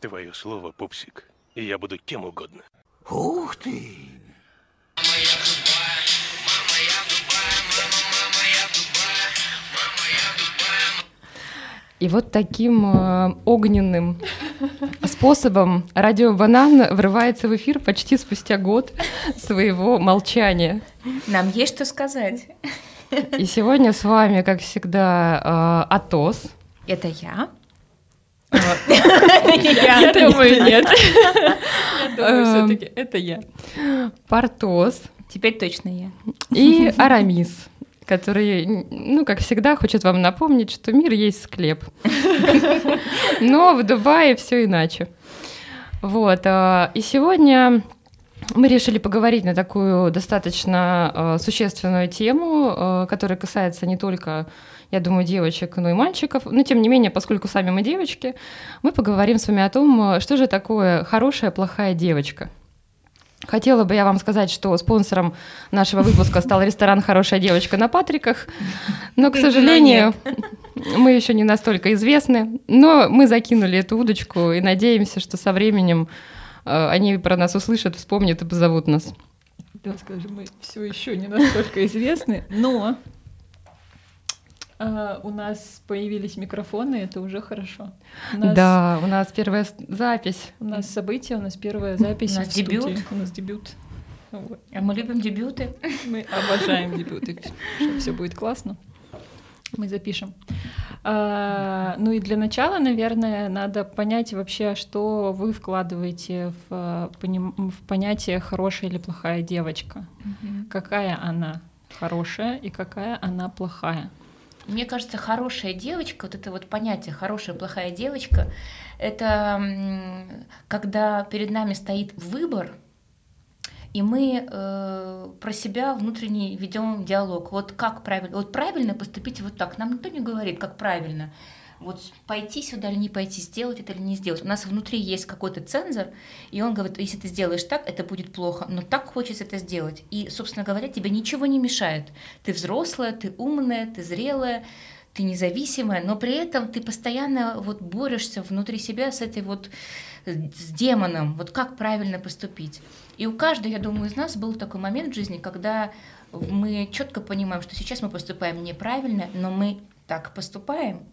Твое слово, пупсик, и я буду кем угодно. Ух ты! И вот таким э, огненным способом радио «Банан» врывается в эфир почти спустя год своего молчания. Нам есть что сказать. И сегодня с вами, как всегда, э, Атос. Это я. Я. Думаю, нет. Я думаю, Эм. все-таки это я. Портос Теперь точно я. и Арамис, который, ну, как всегда, хочет вам напомнить, что мир есть склеп. Но в Дубае все иначе. Вот. а, И сегодня мы решили поговорить на такую достаточно э, существенную тему, э, которая касается не только, я думаю, девочек, но и мальчиков. Но тем не менее, поскольку сами мы девочки, мы поговорим с вами о том, что же такое хорошая, плохая девочка. Хотела бы я вам сказать, что спонсором нашего выпуска стал ресторан «Хорошая девочка» на Патриках, но, к сожалению, мы еще не настолько известны, но мы закинули эту удочку и надеемся, что со временем э, они про нас услышат, вспомнят и позовут нас. Да, скажем, мы все еще не настолько известны, но а, у нас появились микрофоны, это уже хорошо. У нас, Да, у нас первая запись. у нас событие, у нас первая запись. У нас в студии. дебют. У нас дебют. Вот. А мы любим дебюты. Мы обожаем дебюты. Все будет классно. Мы запишем. А, ну и для начала, наверное, надо понять вообще, что вы вкладываете в, поним- в понятие хорошая или плохая девочка. Какая она хорошая и какая она плохая. Мне кажется, хорошая девочка, вот это вот понятие хорошая, плохая девочка, это когда перед нами стоит выбор, и мы э, про себя внутренне ведем диалог. Вот как правильно, вот правильно поступить вот так. Нам никто не говорит, как правильно. Вот пойти сюда или не пойти, сделать это или не сделать. У нас внутри есть какой-то цензор, и он говорит, если ты сделаешь так, это будет плохо, но так хочется это сделать. И, собственно говоря, тебе ничего не мешает. Ты взрослая, ты умная, ты зрелая, ты независимая, но при этом ты постоянно вот борешься внутри себя с этой вот э, с демоном, вот как правильно поступить. И у каждой, я думаю, из нас был такой момент в жизни, когда мы четко понимаем, что сейчас мы поступаем неправильно, но мы так поступаем,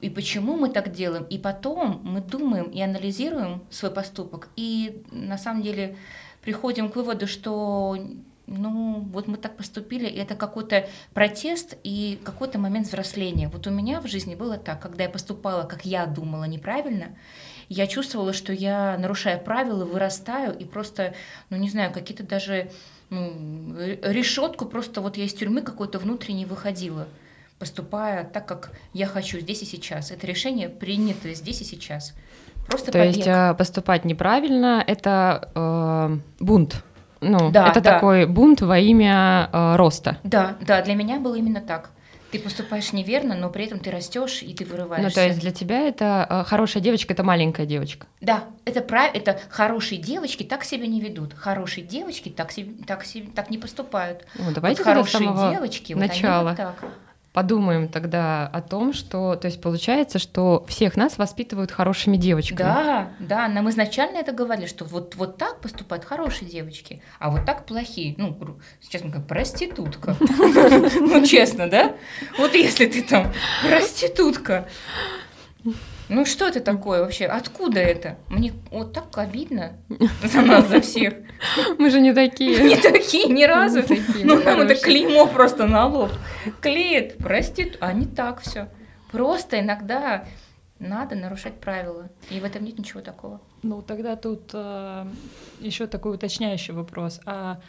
и почему мы так делаем. И потом мы думаем и анализируем свой поступок. И на самом деле приходим к выводу, что ну, вот мы так поступили, и это какой-то протест и какой-то момент взросления. Вот у меня в жизни было так, когда я поступала, как я думала, неправильно, я чувствовала, что я, нарушая правила, вырастаю и просто, ну, не знаю, какие-то даже ну, решетку, просто вот я из тюрьмы какой-то внутренней выходила поступая так, как я хочу здесь и сейчас. Это решение принято здесь и сейчас. Просто То побег. есть э, поступать неправильно — это э, бунт. Ну, Да, это да. такой бунт во имя э, роста. Да, да, для меня было именно так. Ты поступаешь неверно, но при этом ты растешь и ты вырываешься. Ну, то есть для тебя это э, хорошая девочка — это маленькая девочка. Да, это прав... это хорошие девочки так себя не ведут. Хорошие девочки так, себе... так, себе... так не поступают. Ну, давайте вот хорошие самого девочки, вот они начала вот так. Подумаем тогда о том, что, то есть получается, что всех нас воспитывают хорошими девочками. Да, да, нам изначально это говорили, что вот, вот так поступают хорошие девочки, а вот так плохие. Ну, сейчас мы как проститутка. Ну, честно, да? Вот если ты там проститутка, ну что это такое вообще? Откуда это? Мне вот так обидно за нас, за всех. Мы же не такие. Не такие ни разу. Ну нам это клеймо просто на лоб. Клеит, простит, а не так все. Просто иногда надо нарушать правила. И в этом нет ничего такого. Ну, тогда тут еще такой уточняющий вопрос. А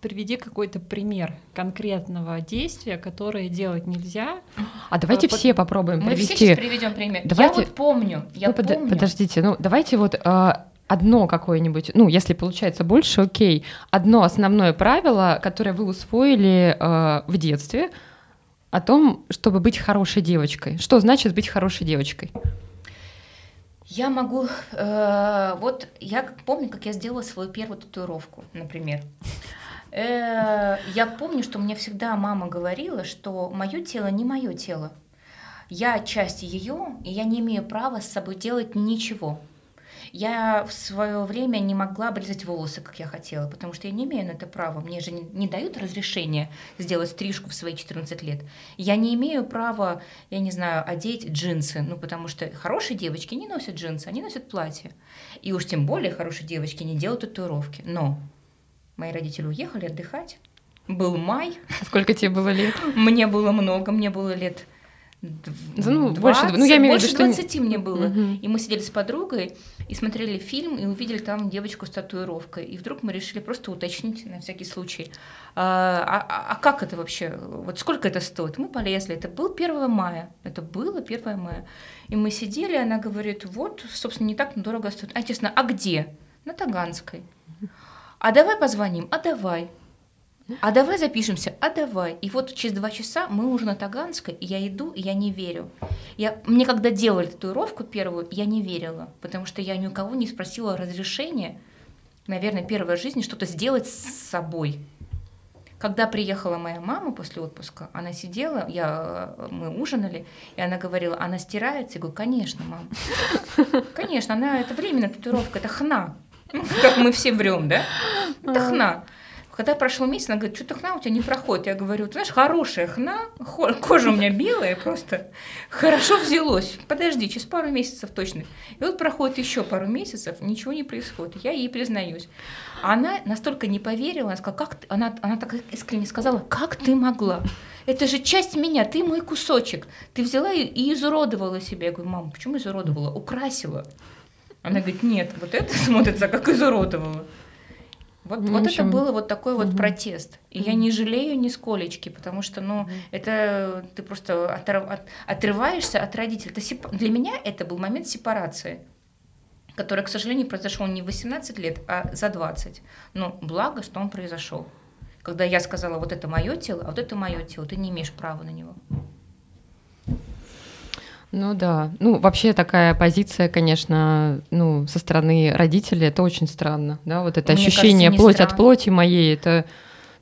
приведи какой-то пример конкретного действия, которое делать нельзя. А давайте А, под- все попробуем Мы все привести. сейчас приведем пример. Давайте- Я вот помню, я Ну, под- помню. Подождите, ну давайте вот а, одно какое-нибудь, ну если получается больше, окей, одно основное правило, которое вы усвоили а, в детстве о том, чтобы быть хорошей девочкой. Что значит быть хорошей девочкой? Я могу, э, вот я помню, как я сделала свою первую татуировку, например. Э, я помню, что мне всегда мама говорила, что мое тело не мое тело. Я часть ее, и я не имею права с собой делать ничего. Я в свое время не могла обрезать волосы, как я хотела, потому что я не имею на это права. Мне же не, дают разрешения сделать стрижку в свои 14 лет. Я не имею права, я не знаю, одеть джинсы, ну потому что хорошие девочки не носят джинсы, они носят платья. И уж тем более хорошие девочки не делают татуировки. Но мои родители уехали отдыхать. Был май, А Сколько тебе было лет? мне было много, мне было лет Да, ну, больше, 20, ну, я имею в виду, больше что не- 20 мне было. Мгм. И мы сидели с подругой и смотрели фильм, и увидели там девочку с татуировкой. И вдруг мы решили просто уточнить на всякий случай, а, а- а как это вообще, вот сколько это стоит? Мы полезли, это был 1 мая, это было 1 мая. И мы сидели, она говорит, вот, собственно, не так дорого стоит. А, честно, а где? На Таганской. А давай позвоним, а давай. А давай запишемся, а давай. И вот через два часа мы уже на Таганской, и я иду, и я не верю. Я, мне когда делали татуировку первую, я не верила, потому что я ни у кого не спросила разрешения, наверное, первой в жизни что-то сделать с собой. Когда приехала моя мама после отпуска, она сидела, я, мы ужинали, и она говорила, она стирается? Я говорю, конечно, мам. Конечно, она, это временная татуировка, это хна. Как мы все врем, да? Это хна. Когда прошел месяц, она говорит, что-то хна у тебя не проходит. Я говорю, ты знаешь, хорошая хна, кожа у меня белая просто, хорошо взялось. Подожди, через пару месяцев точно. И вот проходит еще пару месяцев, ничего не происходит. Я ей признаюсь. Она настолько не поверила, она сказала, как ты? Она, она так искренне сказала, как ты могла? Это же часть меня, ты мой кусочек. Ты взяла и, и изуродовала себя. Я говорю, мама, почему изуродовала? Украсила. Она говорит, нет, вот это смотрится как изуродовала. Вот, Ну, вот в это общем, было вот такой вот мгм. протест. И я не жалею нисколечки, потому что, ну, это ты просто отрыв- от- отрываешься от родителей. Это сепа- Для меня это был момент сепарации, который, к сожалению, произошел не в 18 лет, а за 20. Но благо, что он произошел. Когда я сказала, вот это мое тело, а вот это мое тело, ты не имеешь права на него. Ну да. Ну, вообще такая позиция, конечно, ну, со стороны родителей, это очень странно, да, вот это Мне ощущение кажется, плоть от странно. плоти моей, это,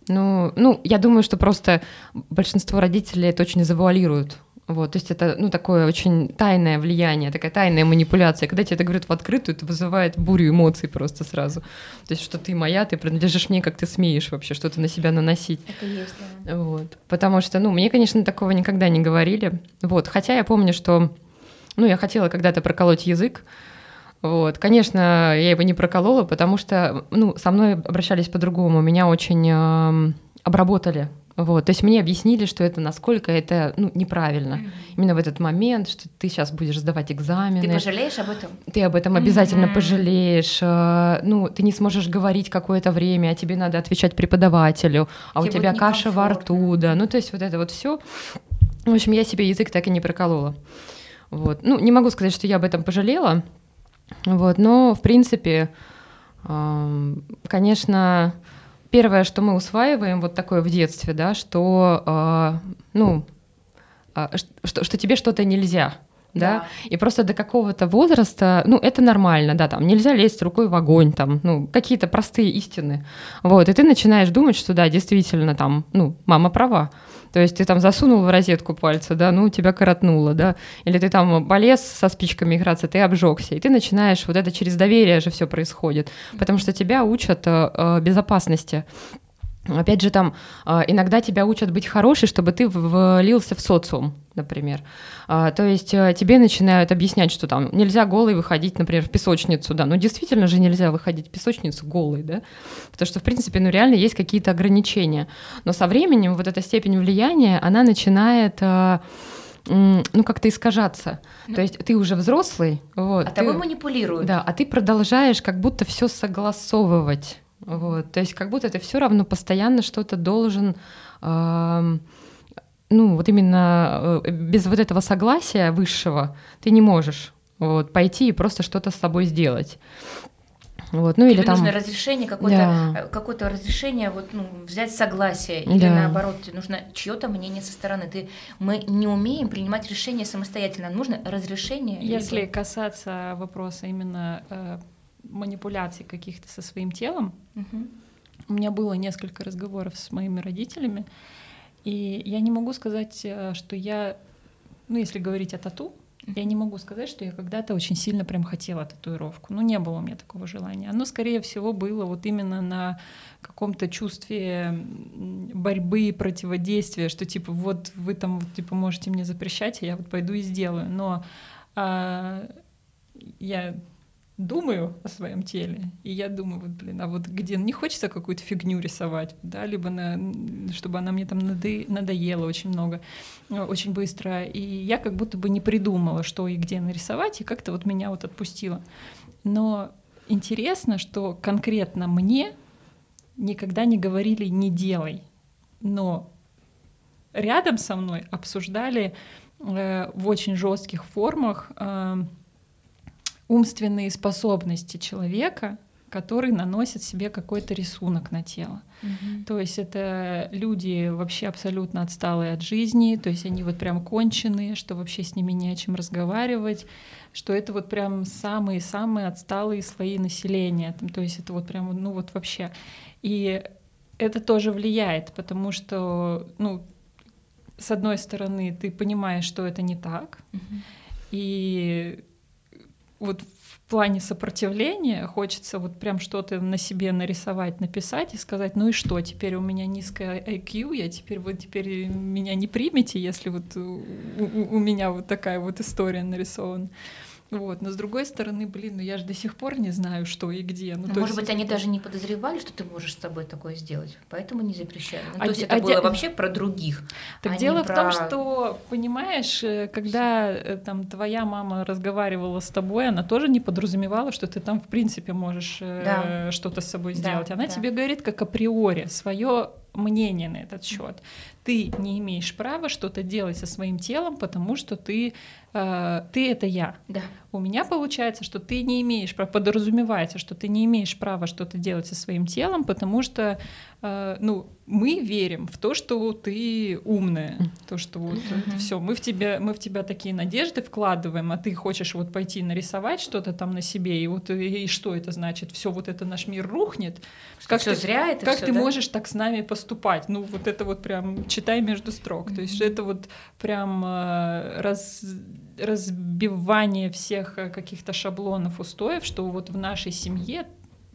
ну, ну, я думаю, что просто большинство родителей это очень завуалируют. Вот, то есть это, ну, такое очень тайное влияние, такая тайная манипуляция. Когда тебе это говорят в открытую, это вызывает бурю эмоций просто сразу. То есть, что ты моя, ты принадлежишь мне, как ты смеешь вообще что-то на себя наносить. Это есть, да. Вот. Потому что, ну, мне, конечно, такого никогда не говорили. Вот. Хотя я помню, что, ну, я хотела когда-то проколоть язык. Вот. Конечно, я его не проколола, потому что, ну, со мной обращались по-другому. Меня очень эм, обработали. Вот. То есть мне объяснили, что это насколько это ну, неправильно. Именно в этот момент, что ты сейчас будешь сдавать экзамены Ты пожалеешь об этом? ты об этом обязательно Мгм. пожалеешь, э, ну, ты не сможешь говорить какое-то время, а тебе надо отвечать преподавателю, а у Тебе тебя будет каша во рту, да, ну, то есть вот это вот все. В общем, я себе язык так и не проколола. Вот. Ну, не могу сказать, что я об этом пожалела, вот, но, в принципе, эм, конечно, первое, что мы усваиваем вот такое в детстве, да, что, э, ну, ш- что, что тебе что-то нельзя, да? и просто до какого-то возраста, ну, это нормально, да, там, нельзя лезть рукой в огонь, там, ну, какие-то простые истины, вот, и ты начинаешь думать, что, да, действительно, там, ну, мама права, то есть ты там засунул в розетку пальцы, да, ну, тебя коротнуло, да, или ты там полез со спичками играться, ты обжегся, и ты начинаешь, вот это через доверие же все происходит, потому что тебя учат э, э, безопасности, Опять же, там а, иногда тебя учат быть хорошей, чтобы ты влился в социум, например. А, То есть э, тебе начинают объяснять, что там нельзя голый выходить, например, в песочницу, да. Ну, действительно же нельзя выходить в песочницу голый, да. Потому что, в принципе, ну, реально есть какие-то ограничения. Но со временем вот эта степень влияния, она начинает м, ну, как-то искажаться. То есть ты уже взрослый, вот. А ты- тобой манипулируют. да, а ты продолжаешь как будто все согласовывать. Вот, то есть как будто ты все равно постоянно что-то должен, ам, ну вот именно э, без вот этого согласия высшего ты не можешь вот, пойти и просто что-то с собой сделать. Вот, ну Тебе или там... нужно разрешение, какое-то, Да. э, какое-то разрешение, вот, ну, взять согласие. Или Да. наоборот, тебе нужно чье-то мнение со стороны. Ты, мы не умеем принимать решения самостоятельно. Нужно разрешение. Если либо- касаться вопроса именно э, манипуляций каких-то со своим телом, Мгм. у меня было несколько разговоров с моими родителями, и я не могу сказать, э, что я, ну, если говорить о тату, Я не могу сказать, что я когда-то очень сильно прям хотела татуировку. Ну, не было у меня такого желания. Оно, скорее всего, было вот именно на каком-то чувстве борьбы, противодействия, что типа вот вы там типа можете мне запрещать, а я вот пойду и сделаю. Но а, я думаю о своем теле, и я думаю, вот, блин, а вот где не хочется какую-то фигню рисовать, да, либо на, чтобы она мне там надо, надоела очень много, э, очень быстро, и я как будто бы не придумала, что и где нарисовать, и как-то вот меня вот отпустило. Но интересно, что конкретно мне никогда не говорили «не делай», но рядом со мной обсуждали э, в очень жестких формах э, умственные способности человека, который наносит себе какой-то рисунок на тело. Мгм. То есть это люди вообще абсолютно отсталые от жизни, то есть они вот прям конченые, что вообще с ними не о чем разговаривать, что это вот прям самые-самые отсталые слои населения, там, то есть это вот прям, ну вот вообще. И это тоже влияет, потому что, ну, с одной стороны, ты понимаешь, что это не так, Мгм. и вот в плане сопротивления хочется вот прям что-то на себе нарисовать, написать и сказать, ну и что, теперь у меня низкая IQ, я теперь вот теперь меня не примете, если вот у, у- у меня вот такая вот история нарисована. Вот, но с другой стороны, блин, ну я же до сих пор не знаю, что и где. Ну, Ну, Может есть быть, они даже не подозревали, что ты можешь с тобой такое сделать, поэтому не запрещали. Ну, А то есть это а было де- вообще про других. Так а дело в том, про- что, понимаешь, э, когда э, там твоя мама разговаривала с тобой, она тоже не подразумевала, что ты там в принципе можешь э, Да. что-то с собой Да, сделать. Она да. тебе говорит как априори свое мнение на этот счет. Ты не имеешь права что-то делать со своим телом, потому что ты, э, ты это я. Да. У меня получается, что ты не имеешь права, подразумевается, что ты не имеешь права что-то делать со своим телом, потому что, э, ну, мы верим в то, что ты умная, то, что вот Мгм. все, мы в тебя, мы в тебя такие надежды вкладываем, а ты хочешь вот пойти нарисовать что-то там на себе, и вот и, и что это значит? Все вот это наш мир рухнет. Как ты- все зря это как всё, ты да? можешь так с нами поступать? Ну, вот это вот прям читай между строк. То есть это вот прям э, раз, разбивание всех э, каких-то шаблонов, устоев, что вот в нашей семье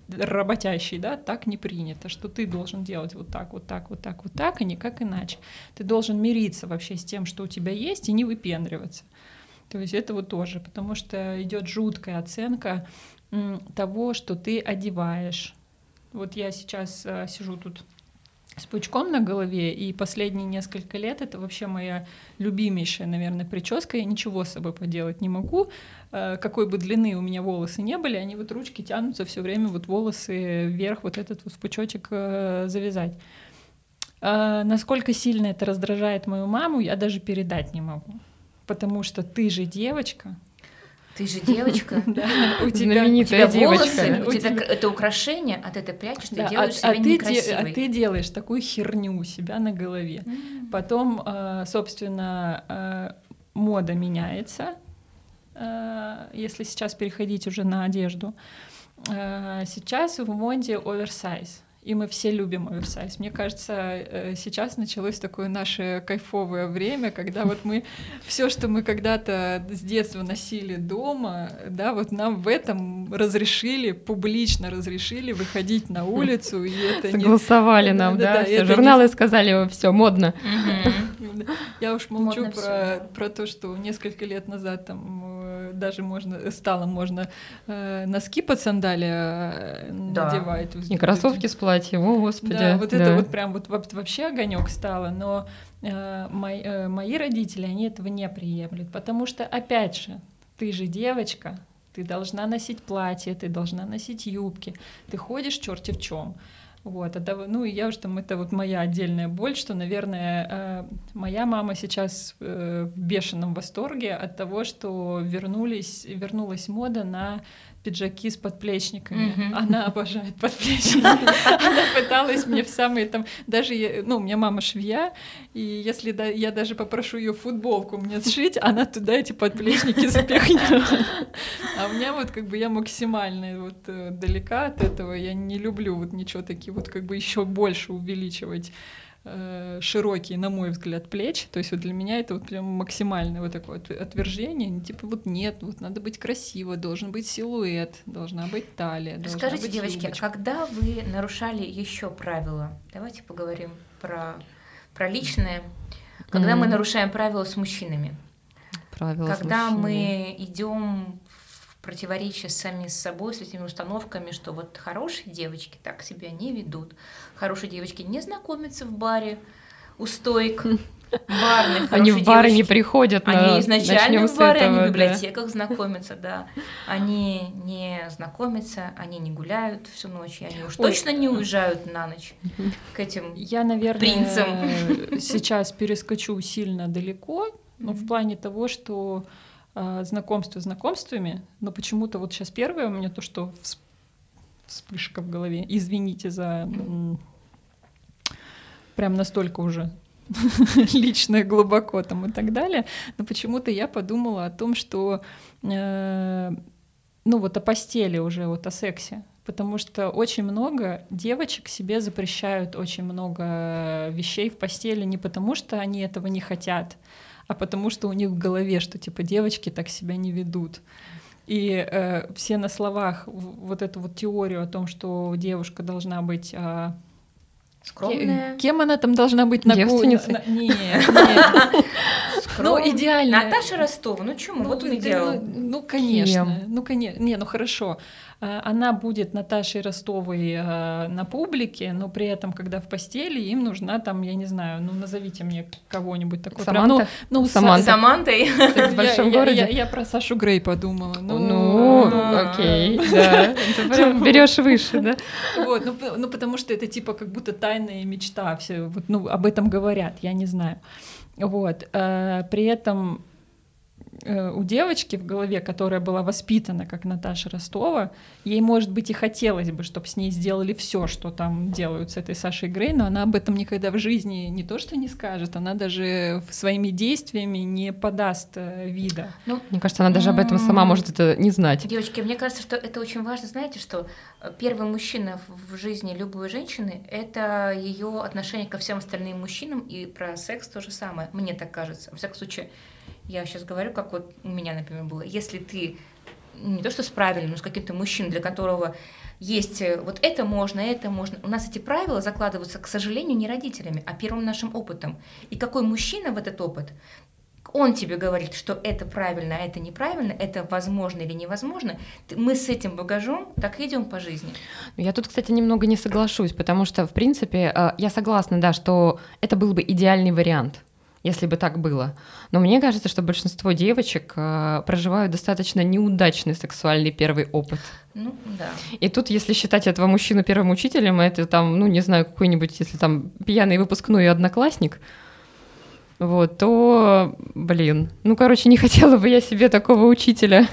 работящий, да, так не принято, что ты должен делать вот так, вот так, вот так, вот так, и никак иначе. Ты должен мириться вообще с тем, что у тебя есть, и не выпендриваться. То есть это вот тоже, потому что идет жуткая оценка того, что ты одеваешь. Вот я сейчас э, сижу тут с пучком на голове, и последние несколько лет это вообще моя любимейшая, наверное, прическа. Я ничего с собой поделать не могу. Э, Какой бы длины у меня волосы не были, они вот ручки тянутся все время, вот волосы вверх, вот этот вот пучочек э, завязать. Э, Насколько сильно это раздражает мою маму, я даже передать не могу. Потому что ты же девочка, Ты же девочка. да, у тебя волосы, у тебя это украшение, а ты это прячешь, ты Да, а, делаешь а себя ты, де- некрасивой. а ты делаешь такую херню у себя на голове. Потом, э, собственно, э, мода меняется, э, если сейчас переходить уже на одежду. Сейчас в моде оверсайз. И мы все любим оверсайз. Мне кажется, э, сейчас началось такое наше кайфовое время, когда вот мы все, что мы когда-то с детства носили дома, да, вот нам в этом разрешили, публично разрешили выходить на улицу, и это не Согласовали нам, Да-да-да, да, все это не- журналы сказали, все модно. Я уж молчу про, да. про то, что несколько лет назад там э, даже можно стало можно э, носки под сандали э, Да. надевать. И кроссовки с платьем, о господи. Да, вот это да. вот прям вот во- вообще огонек стало, но э, мои, э, мои родители, они этого не приемлют, потому что, опять же, ты же девочка, ты должна носить платье, ты должна носить юбки, ты ходишь черти в чем. Вот, это, ну и я уже там, это вот моя отдельная боль, что, наверное, э, моя мама сейчас э, в бешеном восторге от того, что вернулись, вернулась мода на пиджаки с подплечниками. Мгм. Она обожает подплечники. Она пыталась мне в самые там... Даже, ну, у меня мама швея, и если да- я даже попрошу ее футболку мне сшить, она туда эти подплечники запихнет. А у меня вот как бы я максимально вот э, далека от этого. Я не люблю вот ничего такие вот как бы еще больше увеличивать э, широкие, на мой взгляд, плечи. То есть вот для меня это вот прям максимальное вот такое отвержение. Типа вот нет, вот надо быть красиво, должен быть силуэт, должна быть талия. должна Скажите, быть девочки, а юбочка. когда вы нарушали еще правила? Давайте поговорим про, про личное. Когда мы Мгм. нарушаем правила с мужчинами. Правила с Когда мужчинами. мы идем противоречие сами с собой, с этими установками, что вот хорошие девочки так себя не ведут, хорошие девочки не знакомятся в баре у стоек барных. Они в бары не девочки- приходят, на... Они изначально начнем в бары, этого, они в да. библиотеках знакомятся, да. Они не знакомятся, они не гуляют всю ночь, и они уж Ой. точно не уезжают на ночь к этим. Я, наверное, принцем. э, сейчас перескочу сильно далеко, но в плане того, что знакомство знакомствами, но почему-то вот сейчас первое у меня то, что вс- вспышка в голове. Извините за прям настолько уже личное глубоко там и так далее, но почему-то я подумала о том, что э, ну вот о постели уже, вот о сексе, потому что очень много девочек себе запрещают очень много вещей в постели не потому, что они этого не хотят, а потому что у них в голове, что типа девочки так себя не ведут. И э, все на словах вот эту вот теорию о том, что девушка должна быть а, Скромная. Ке- Кем она там должна быть на Девственницей? на- Нет, нет. Ну, скромная. идеально. Наташа Ростова, ну чему, вот он да, идеал. Ну, ну, конечно. Кем? Ну, конечно. Не, ну хорошо. А, Она будет Наташей Ростовой а, на публике, но при этом, когда в постели, им нужна там, я не знаю, ну назовите мне кого-нибудь такой. прям, Саманта? ну, ну, Саманта. Са- Самантой. В я- большом я- городе? Я, я про Сашу Грей подумала. Ну, Ну, а. окей, да. Ты прям берешь выше, да? Вот, ну, ну, потому что это типа как будто тайная мечта, все, вот, ну, об этом говорят, я не знаю. Вот, э, при этом у девочки в голове, которая была воспитана как Наташа Ростова, ей, может быть, и хотелось бы, чтобы с ней сделали все, что там делают с этой Сашей Грей, но она об этом никогда в жизни не то что не скажет, она даже своими действиями не подаст э, вида. Мне кажется, она даже об этом сама может это не знать. Девочки, мне кажется, что это очень важно. Знаете, что э, первый мужчина в в жизни любой женщины — это ее отношение ко всем остальным мужчинам, и про секс то же самое. Мне так кажется. Во всяком случае, я сейчас говорю, как вот у меня, например, было. Если ты не то что с правильным, но с каким-то мужчиной, для которого есть э, вот это можно, это можно. У нас эти правила закладываются, к сожалению, не родителями, а первым нашим опытом. И какой мужчина в этот опыт, он тебе говорит, что это правильно, а это неправильно, это возможно или невозможно, мы с этим багажом так идем по жизни. Я тут, кстати, немного не соглашусь, потому что, в принципе, э, я согласна, да, что это был бы идеальный вариант, если бы так было. Но мне кажется, что большинство девочек э, проживают достаточно неудачный сексуальный первый опыт. Ну, да. И тут, если считать этого мужчину первым учителем, это там, ну, не знаю, какой-нибудь, если там пьяный выпускной одноклассник, вот, то, блин, ну, короче, не хотела бы я себе такого учителя.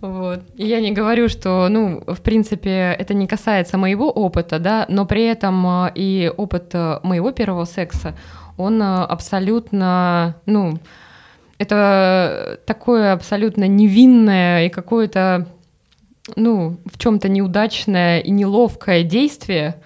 Вот. И я не говорю, что, ну, в принципе, это не касается моего опыта, да, но при этом а, и опыт а, моего первого секса, он а, абсолютно, ну, это такое абсолютно невинное и какое-то, ну, в чем-то неудачное и неловкое действие,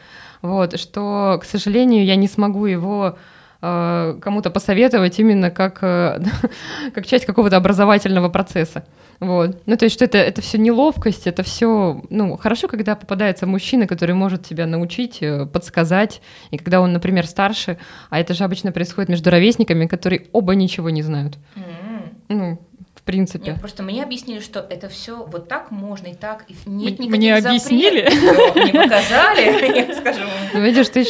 вот, что, к сожалению, я не смогу его э, кому-то посоветовать именно как, э, как часть какого-то образовательного процесса. Вот. Ну, то есть, что это, это все неловкость, это все, ну, хорошо, когда попадается мужчина, который может тебя научить, э, подсказать, и когда он, например, старше, а это же обычно происходит между ровесниками, которые оба ничего не знают. М. Ну, в принципе. Нет, просто мне объяснили, что это все вот так можно и так, и нет никаких мне объяснили? Мне показали, я скажу. Ну, видишь, ты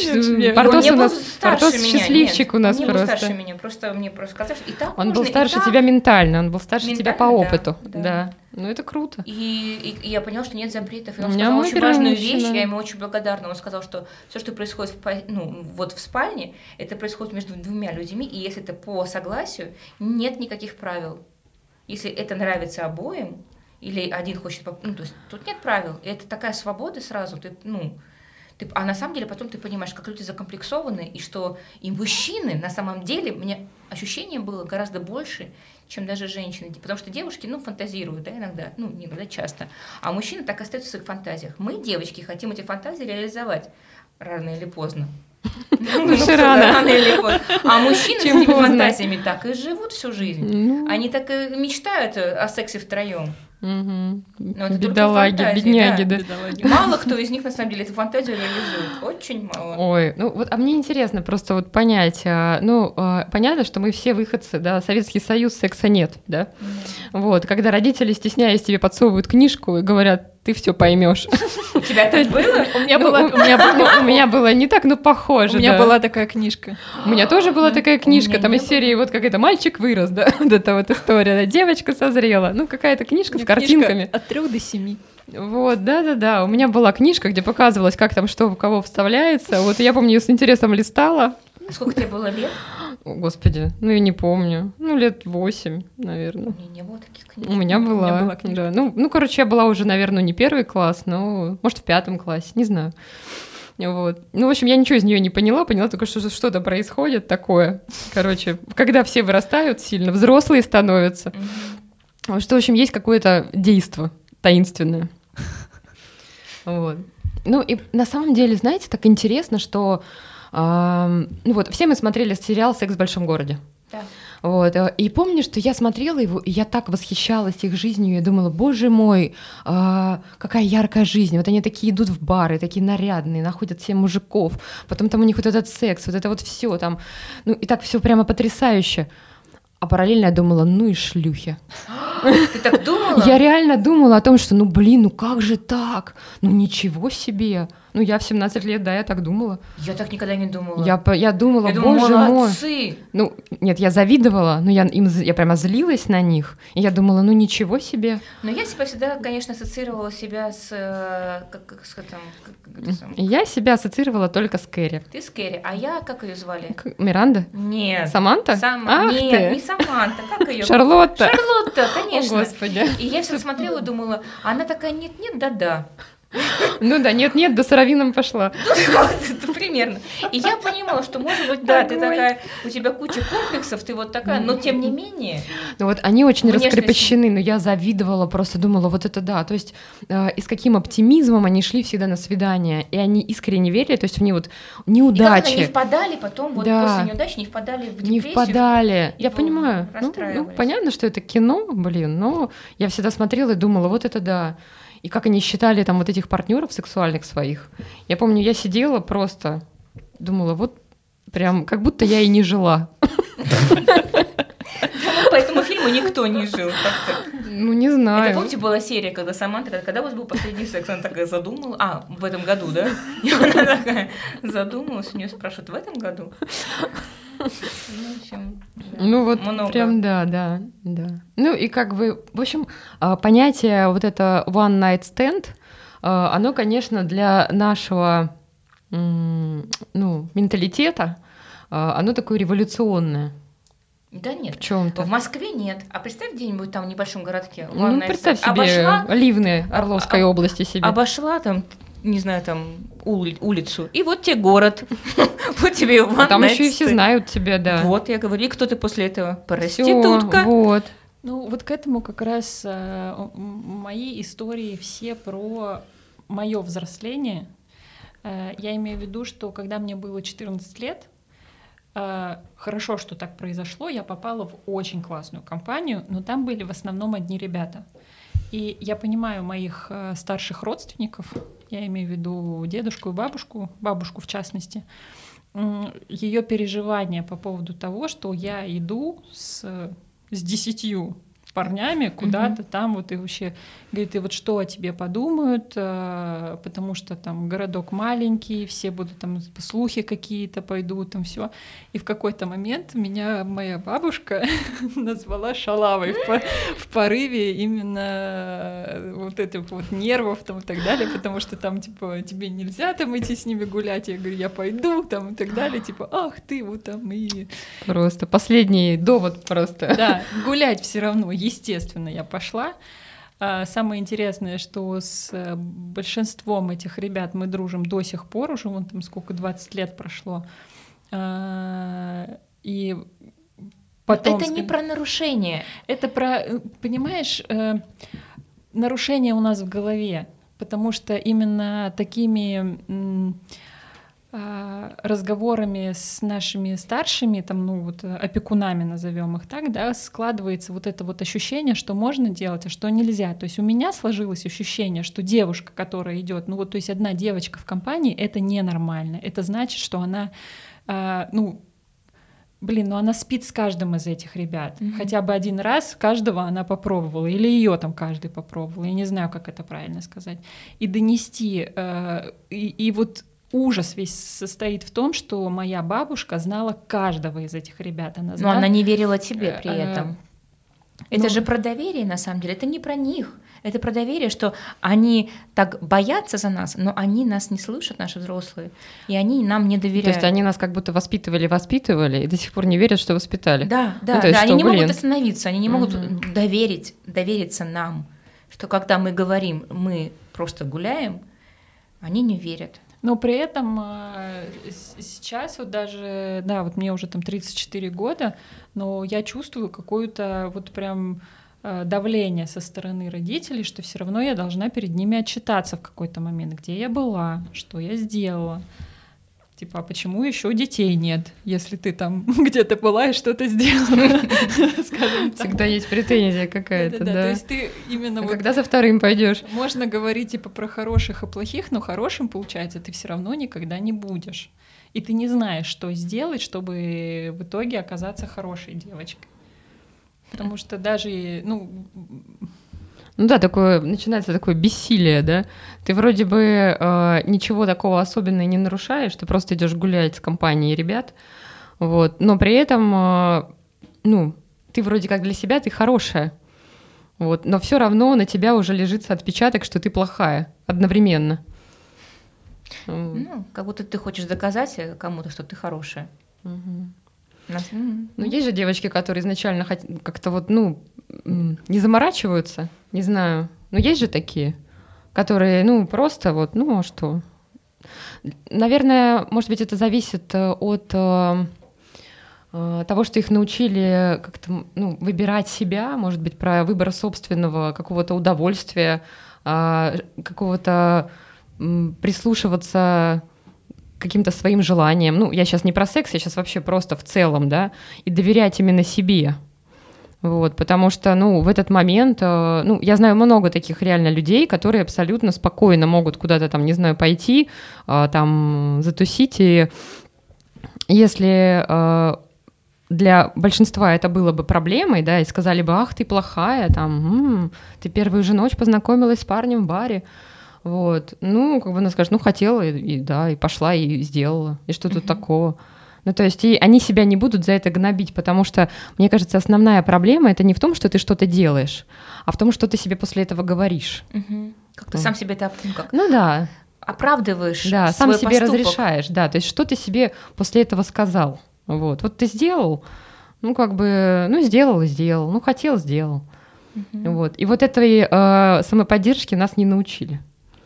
Портос Он у не нас, Портос счастливчик нет, у нас он не был просто. старше меня, просто мне просто сказали, что и так Он был старше тебя ментально, он был старше тебя по опыту. да. Ну, это круто. И, и- и я поняла, что нет запретов. И У он меня сказал очень важную мужчина. вещь, я ему очень благодарна. Он сказал, что все, что происходит в, ну, вот в спальне, это происходит между двумя людьми, и если это по согласию, нет никаких правил. Если это нравится обоим, или один хочет... Ну, то есть тут нет правил. И это такая свобода сразу. Ты, ну, ты, а на самом деле потом ты понимаешь, как люди закомплексованы, и что и мужчины на самом деле, мне ощущение было гораздо больше, чем даже женщины. Потому что девушки, ну, фантазируют, да, иногда, ну, не иногда, часто. А мужчины так остаются в своих фантазиях. Мы, девочки, хотим эти фантазии реализовать рано или поздно. Ну, Лучше кто-то рано. рано. А мужчины с этими фантазиями так и живут всю жизнь. Ну, Они так и мечтают о сексе втроем. Но это Бедолаги, фантазии, бедняги, да. да. Бедолаги. Мало кто из них на самом деле эту фантазию реализует. Очень мало. Ой, ну вот, а мне интересно просто вот понять, а, ну, а, понятно, что мы все выходцы, да, Советский Союз, секса нет, да, вот, когда родители, стесняясь, тебе подсовывают книжку и говорят, ты все поймешь. У тебя так было? У меня Ну, была, у меня было- у меня было не так, но похоже. у меня да. была такая книжка. У меня тоже была такая У книжка, там из серии вот какая-то мальчик вырос, да, вот эта вот история, да, девочка созрела, ну какая-то книжка с картинками. От трех до семи. Вот, да-да-да, у меня была книжка, где показывалось, как там что в кого вставляется. Вот я помню, ее с интересом листала. Сколько тебе было лет? О, господи, ну я не помню. Ну, лет восемь, наверное. У меня не было таких книг. У меня была. была книжка. да. Ну, ну, короче, я была уже, наверное, не первый класс, но, может, в пятом классе, не знаю. Вот. Ну, в общем, я ничего из нее не поняла, поняла только, что что-то происходит такое. Короче, когда все вырастают сильно, взрослые становятся, Мгм. что, в общем, есть какое-то действо таинственное. Вот. Ну, и на самом деле, знаете, так интересно, что... ну вот, все мы смотрели сериал «Секс в большом городе». Да. Вот. э, И помню, что я смотрела его, и я так восхищалась их жизнью, я думала, боже мой, а, какая яркая жизнь. Вот они такие идут в бары, такие нарядные, находят себе мужиков, потом там у них вот этот секс, вот это вот все там. Ну, и так все прямо потрясающе. А параллельно я думала, ну и шлюхи. Ты так думала? Я реально думала о том, что, ну блин, ну как же так? Ну ничего себе. Ну я в 17 лет, да, я так думала. Я так никогда не думала. Я, я думала, Я думала, боже мой. молодцы. Ну, нет, я завидовала, но я, им, я прямо злилась на них. И я думала, ну ничего себе. Но я себя всегда, конечно, ассоциировала себя с... э, Как, как, с этим, как-? И я себя ассоциировала только с Кэрри. Ты с Кэрри, а я, как ее звали? К- Миранда? Нет. Саманта? Сам- Ах Нет, ты. не Саманта, как ее? Шарлотта. Шарлотта, О, конечно. Господи. И я всегда смотрела и думала, она такая, нет-нет, да-да. Ну да, нет-нет, до Саравином пошла. Примерно. И я понимала, что, может быть, да, ты такая, у тебя куча комплексов, ты вот такая, но тем не менее. Ну вот они очень раскрепощены, но я завидовала, просто думала, вот это да. То есть э, и с каким оптимизмом они шли всегда на свидание, и они искренне верили, то есть в них вот И как они не неудачи. впадали потом, вот после неудачи, не впадали в не впадали. и Я понимаю. Ну, ну, понятно, что это кино, блин, но я всегда смотрела и думала, вот это да. И как они считали там вот этих партнеров сексуальных своих. Я помню, я сидела просто, думала, вот прям как будто я и не жила. Ну, По этому фильму никто не жил. Ну, не Это, знаю. помните, была серия, когда Саманта, когда у вас был последний секс, она такая задумала, а, в этом году, да? И она такая задумалась, у нее спрашивают, в этом году? Ну, в общем, да. Ну вот Много. прям да, да, да. Ну и как бы, в общем, а, понятие вот это one night stand, а, оно, конечно, для нашего ну, менталитета, а, оно такое революционное Да в нет. чем-то. В Москве нет. А представь где-нибудь там в небольшом городке. Ну, представь себе Обошла, Ливны Орловской а- области себе. обошла там, не знаю, там ули- улицу, и вот тебе город. Вот тебе и А там еще и все знают тебя, да. Вот, я говорю, и кто ты после этого? Всё, Проститутка. вот. Ну, вот к этому как раз э, мои истории все про мое взросление. Э, я имею в виду, что когда мне было 14 лет, хорошо, что так произошло, я попала в очень классную компанию, но там были в основном одни ребята. И я понимаю моих э, старших родственников, я имею в виду дедушку и бабушку, бабушку в частности, ее переживания по поводу того, что я иду с, с десятью парнями куда-то там вот и вообще говорит, и вот что о тебе подумают, э, потому что там городок маленький, все будут там слухи какие-то пойдут, там все. И в какой-то момент меня моя бабушка назвала шалавой в, в порыве именно э, вот этих вот нервов там и так далее, потому что там типа тебе нельзя там идти с ними гулять, я говорю, я пойду там и так далее, типа, ах ты вот там и Просто последний довод просто. да, гулять все равно, естественно, я пошла. А, Самое интересное, что с э, большинством этих ребят мы дружим до сих пор, уже вон там сколько, 20 лет прошло. А, И потом... Это не про нарушение. Это про, э, понимаешь, э, нарушение у нас в голове, потому что именно такими разговорами с нашими старшими, там, ну вот опекунами назовем их так, да, складывается вот это вот ощущение, что можно делать, а что нельзя. То есть у меня сложилось ощущение, что девушка, которая идет, ну вот, то есть одна девочка в компании, это ненормально. Это значит, что она, а, ну, блин, ну она спит с каждым из этих ребят. Mm-hmm. Хотя бы один раз каждого она попробовала, или ее там каждый попробовал. Я не знаю, как это правильно сказать. И донести, э, и, и вот ужас весь состоит в том, что моя бабушка знала каждого из этих ребят. Она знала... Но она не верила тебе при э, этом. Это ну... же про доверие, на самом деле. Это не про них. Это про доверие, что они так боятся за нас, но они нас не слышат, наши взрослые, и они нам не доверяют. То есть они нас как будто воспитывали, воспитывали, и до сих пор не верят, что воспитали. Да, да, ну, да. Есть, они что, не блин. могут остановиться, они не могут угу. доверить, довериться нам, что когда мы говорим, мы просто гуляем, они не верят. Но при этом а, сейчас вот даже, да, вот мне уже там 34 года, но я чувствую какую-то вот прям а, давление со стороны родителей, что все равно я должна перед ними отчитаться в какой-то момент, где я была, что я сделала. Типа, а почему еще детей нет, если ты там где-то была и что-то сделала? Всегда есть претензия какая-то, да. То есть ты именно а когда за вторым пойдешь? Можно говорить типа про хороших и плохих, но хорошим, получается, ты все равно никогда не будешь. И ты не знаешь, что сделать, чтобы в итоге оказаться хорошей девочкой. Потому что даже, ну, ну да, такое начинается такое бессилие, да. Ты вроде бы э, ничего такого особенного не нарушаешь, ты просто идешь гулять с компанией ребят, вот. Но при этом, э, ну, ты вроде как для себя ты хорошая, вот. Но все равно на тебя уже лежит отпечаток, что ты плохая одновременно. Ну, как будто ты хочешь доказать кому-то, что ты хорошая. Угу. Ну, есть же девочки, которые изначально как-то вот, ну, не заморачиваются, не знаю. Но есть же такие, которые, ну, просто вот, ну, а что? Наверное, может быть, это зависит э, от э, э, того, что их научили как-то ну, выбирать себя, может быть, про выбор собственного какого-то удовольствия, а, какого-то прислушиваться каким-то своим желаниям. Ну, я сейчас не про секс, я сейчас вообще просто в целом, да, и доверять именно себе. Вот, потому что, ну, в этот момент, э, ну, я знаю много таких реально людей, которые абсолютно спокойно могут куда-то там, не знаю, пойти, э, там, затусить, и если э, для большинства это было бы проблемой, да, и сказали бы, ах, ты плохая, там, м-м, ты первую же ночь познакомилась с парнем в баре, вот, ну, как бы она скажет, ну, хотела, и, и да, и пошла, и сделала, и что тут такого. Ну, то есть и они себя не будут за это гнобить, потому что, мне кажется, основная проблема это не в том, что ты что-то делаешь, а в том, что ты себе после этого говоришь. Угу. Как ты сам себе это ну, как? Ну да. Оправдываешь. Да, сам себе поступок. разрешаешь, да. То есть что ты себе после этого сказал? Вот, вот ты сделал, ну как бы, ну сделал и сделал, ну хотел сделал. Угу. Вот. И вот этой э, самоподдержки нас не научили.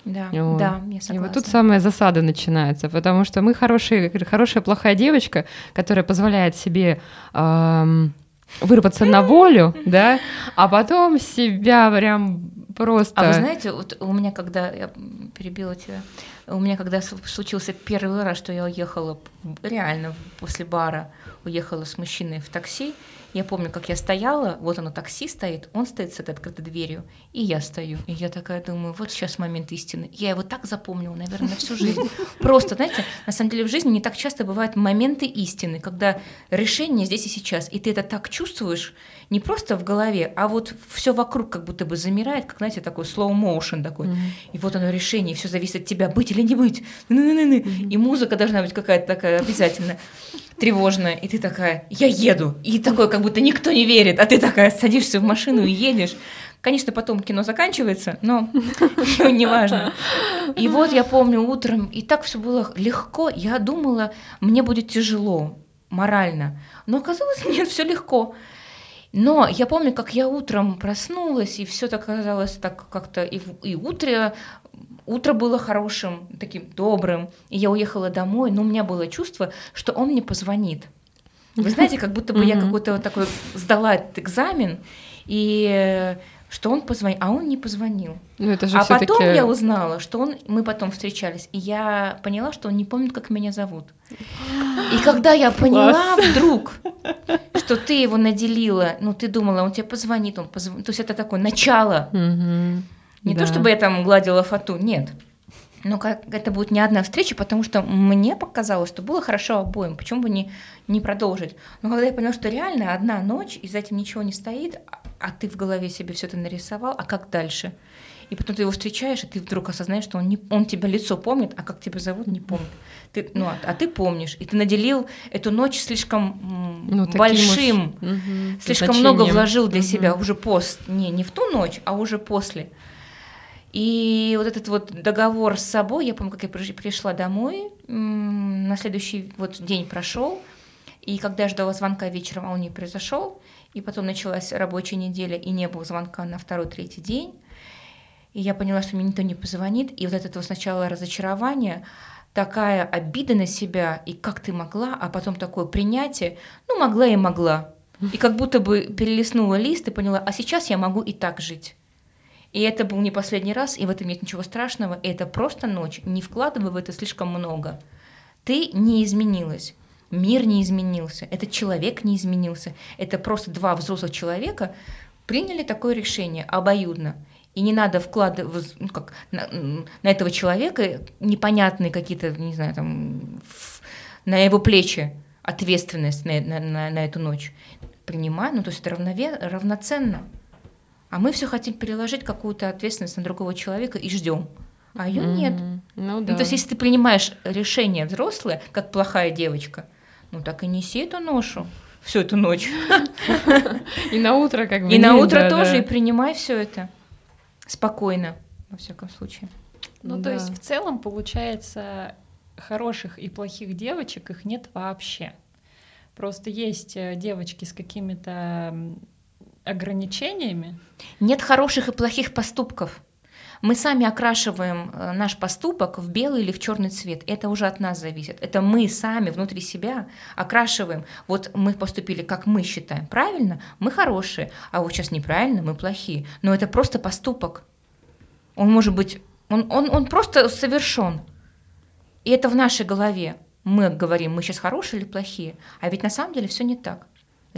Да, вот. да, я согласна. И вот тут самая засада начинается, потому что мы хорошие, хорошая плохая девочка, которая позволяет себе эм, вырваться на волю, да, а потом себя прям просто. А вы знаете, вот у меня когда я перебила тебя, у меня когда случился первый раз, что я уехала реально после бара, уехала с мужчиной в такси, я помню, как я стояла, вот оно такси стоит, он стоит с этой открытой дверью, и я стою. И я такая думаю, вот сейчас момент истины. Я его так запомнила, наверное, на всю жизнь. Просто, знаете, на самом деле в жизни не так часто бывают моменты истины, когда решение здесь и сейчас, и ты это так чувствуешь, не просто в голове, а вот все вокруг как будто бы замирает, как, знаете, такой slow motion такой. Mm-hmm. И вот оно решение, все зависит от тебя, быть или не быть. Mm-hmm. И музыка должна быть какая-то такая обязательно тревожная. И ты такая, я еду. И такой, как будто никто не верит. А ты такая садишься в машину и едешь. Конечно, потом кино заканчивается, но неважно. И вот я помню утром, и так все было легко. Я думала, мне будет тяжело морально. Но оказалось, нет, все легко. Но я помню, как я утром проснулась, и все так казалось так как-то и, и утро, утро было хорошим, таким добрым, и я уехала домой, но у меня было чувство, что он мне позвонит. Вы знаете, как будто бы я какой-то вот такой сдала этот экзамен, и что он позвонил, а он не позвонил. Ну, это же А потом я узнала, что он, мы потом встречались, и я поняла, что он не помнит, как меня зовут. И когда я поняла вдруг, что ты его наделила, ну ты думала, он тебе позвонит, он позвонит, то есть это такое начало. Не Да. то, чтобы я там гладила фату, нет. Но как это будет не одна встреча, потому что мне показалось, что было хорошо обоим. Почему бы не, не продолжить? Но когда я поняла, что реально одна ночь, и за этим ничего не стоит, а- а ты в голове себе все это нарисовал, а как дальше? И потом ты его встречаешь, и ты вдруг осознаешь, что он, не, он тебя лицо помнит, а как тебя зовут, не помнит. Ты, ну, а, а ты помнишь. И ты наделил эту ночь слишком Ну, большим, уж, слишком много значением. вложил для Мгм. себя уже пост, не, не в ту ночь, а уже после. И вот этот вот договор с собой, я помню, как я приш- пришла домой, на следующий вот день прошел, и когда я ждала звонка вечером, а он не произошел, и потом началась рабочая неделя, и не было звонка на второй-третий день, и я поняла, что мне никто не позвонит, и вот это вот сначала разочарование, такая обида на себя, и как ты могла, а потом такое принятие, ну, могла и могла. И как будто бы перелистнула лист и поняла, а сейчас я могу и так жить. И это был не последний раз, и в этом нет ничего страшного, это просто ночь, не вкладывай в это слишком много. Ты не изменилась, мир не изменился, этот человек не изменился, это просто два взрослых человека приняли такое решение обоюдно. И не надо вкладывать ну, как, на, на этого человека непонятные какие-то, не знаю, там, в- на его плечи ответственность на, на- на- на эту ночь. Принимай, ну то есть это равнове- равноценно. А мы все хотим переложить какую-то ответственность на другого человека и ждем. А ее нет. Мгм. Ну Ну, да. то есть, если ты принимаешь решение взрослое, как плохая девочка, ну так и неси эту ношу всю эту ночь. И на утро как бы. И на утро тоже и принимай все это спокойно, во всяком случае. Ну, то есть в целом получается хороших и плохих девочек их нет вообще. Просто есть э, девочки с какими-то ограничениями. Нет хороших и плохих поступков. Мы сами окрашиваем э, наш поступок в белый или в черный цвет. Это уже от нас зависит. Это мы сами внутри себя окрашиваем. Вот мы поступили, как мы считаем. Правильно? Мы хорошие. А вот сейчас неправильно, мы плохие. Но это просто поступок. Он может быть... Он, он, он просто совершен. И это в нашей голове. Мы говорим, мы сейчас хорошие или плохие. А ведь на самом деле все не так.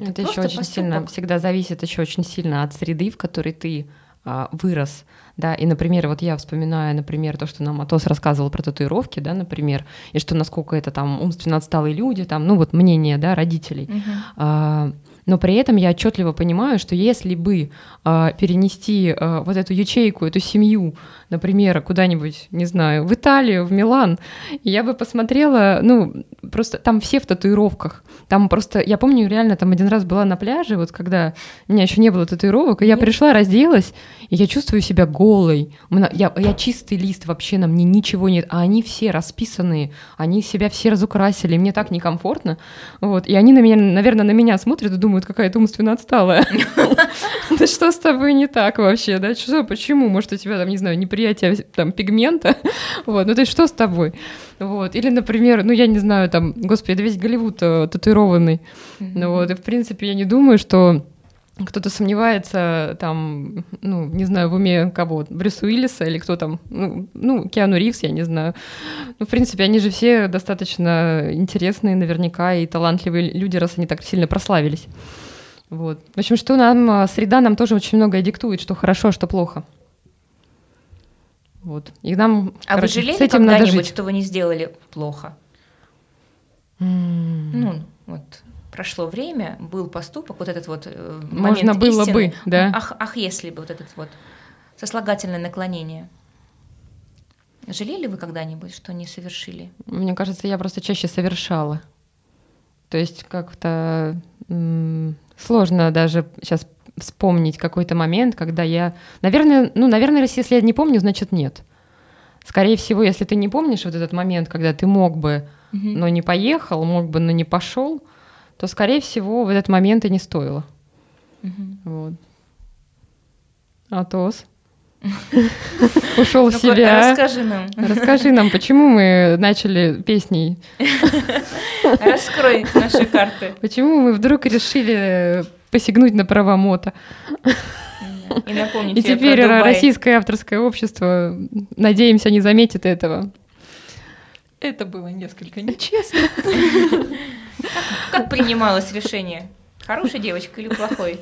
Это, еще просто очень сильно, поступок. всегда зависит еще очень сильно от среды, в которой ты а, вырос, да, и, например, вот я вспоминаю, например, то, что нам Атос рассказывал про татуировки, да, например, и что насколько это там умственно отсталые люди, там, ну вот мнение, да, родителей, Мгм. А, но при этом я отчетливо понимаю, что если бы а, перенести а, вот эту ячейку, эту семью, например, куда-нибудь, не знаю, в Италию, в Милан, я бы посмотрела, ну, просто там все в татуировках. Там просто, я помню, реально там один раз была на пляже, вот когда у меня еще не было татуировок, и я пришла, разделась, и я чувствую себя голой. Я, я чистый лист вообще, на мне ничего нет, а они все расписанные, они себя все разукрасили, мне так некомфортно. Вот, и они на меня, наверное, на меня смотрят и думают, какая ты умственно отсталая. Да что с тобой не так вообще, да? Что, почему? Может, у тебя там, не знаю, неприятие там пигмента? Вот, ну то есть что с тобой? Вот, или, например, ну я не знаю, там, господи, да весь Голливуд э, татуированный. Ну вот, и в принципе я не думаю, что кто-то сомневается там, ну, не знаю, в уме кого, Брюса Уиллиса или кто там, ну, ну, Киану Ривз, я не знаю. Ну, в принципе, они же все достаточно интересные наверняка и талантливые люди, раз они так сильно прославились. Вот. В общем, что нам, а, среда нам тоже очень многое диктует, что хорошо, а что плохо. Вот. И нам, А короче, вы жалели когда-нибудь, что вы не сделали плохо? М. Ну, вот прошло время, был поступок, вот этот вот э, Можно момент было истины. бы, да. Ах, ах, если бы вот этот вот сослагательное наклонение. Жалели вы когда-нибудь, что не совершили? Мне кажется, я просто чаще совершала. То есть как-то сложно даже сейчас вспомнить какой-то момент, когда я... Наверное, ну, наверное, если я не помню, значит нет. Скорее всего, если ты не помнишь вот этот момент, когда ты мог бы, но не поехал, мог бы, но не пошел, то, скорее всего, в этот момент и не стоило. Мгм. Вот. Атос. Ушел в Ну-ка, себя. расскажи нам, Расскажи нам, почему мы начали песней раскрой наши карты. Почему мы вдруг решили посягнуть на права мота? Да. И напомнить И теперь российское авторское общество, надеемся, не заметит этого. Это было несколько нечестно. Как принималось решение? Хорошей девочкой или плохой?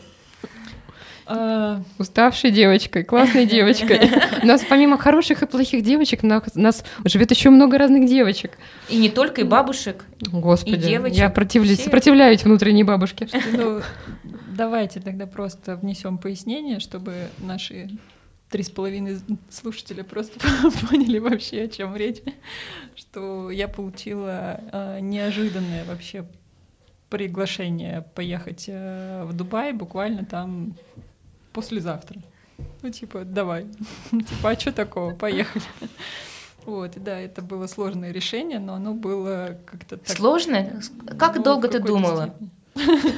А, Уставшей девочкой, классной девочкой. У нас помимо хороших и плохих девочек, у нас живет еще много разных девочек. И не только, и бабушек. Господи, девочек, я противлюсь, все. сопротивляюсь внутренней бабушке. Ну, давайте тогда просто внесем пояснение, чтобы наши три с половиной слушателя просто поняли вообще, о чем речь. Что я получила э, неожиданное вообще приглашение поехать э, в Дубай буквально там послезавтра. Ну, типа, давай. Типа, а что такого? Поехали. Вот, да, это было сложное решение, но оно было как-то так... Сложно? Как ну, долго ты думала? степени.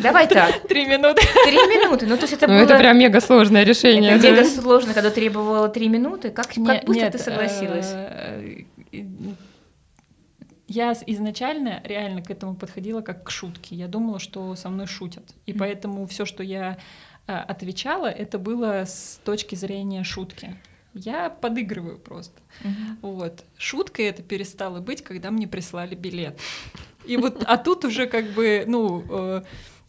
Давай так. Три минуты. Три минуты. Ну, то есть это Ну, было... это прям мега сложное решение. Это да. мега сложно, когда требовала три минуты. Как, Не- как быстро нет, ты согласилась? э, Я изначально реально к этому подходила как к шутке. Я думала, что со мной шутят. И поэтому все, что я э, отвечала, это было с точки зрения шутки. Я подыгрываю просто. Мгм. Вот. Шуткой это перестало быть, когда мне прислали билет. И вот, а тут уже как бы, ну, э,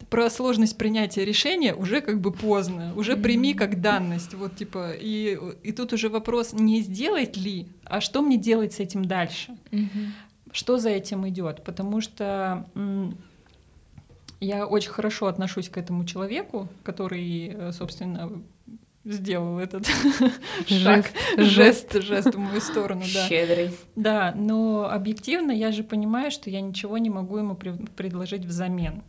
про сложность принятия решения уже как бы поздно, уже прими как данность, вот типа, и, и тут уже вопрос не сделать ли, а что мне делать с этим дальше, Мгм. что за этим идет, потому что я очень хорошо отношусь к этому человеку, который, э, собственно, сделал этот Жест. жест, жест в мою сторону, да. Щедрый. Да, но объективно я же понимаю, что я ничего не могу ему пред- предложить взамен.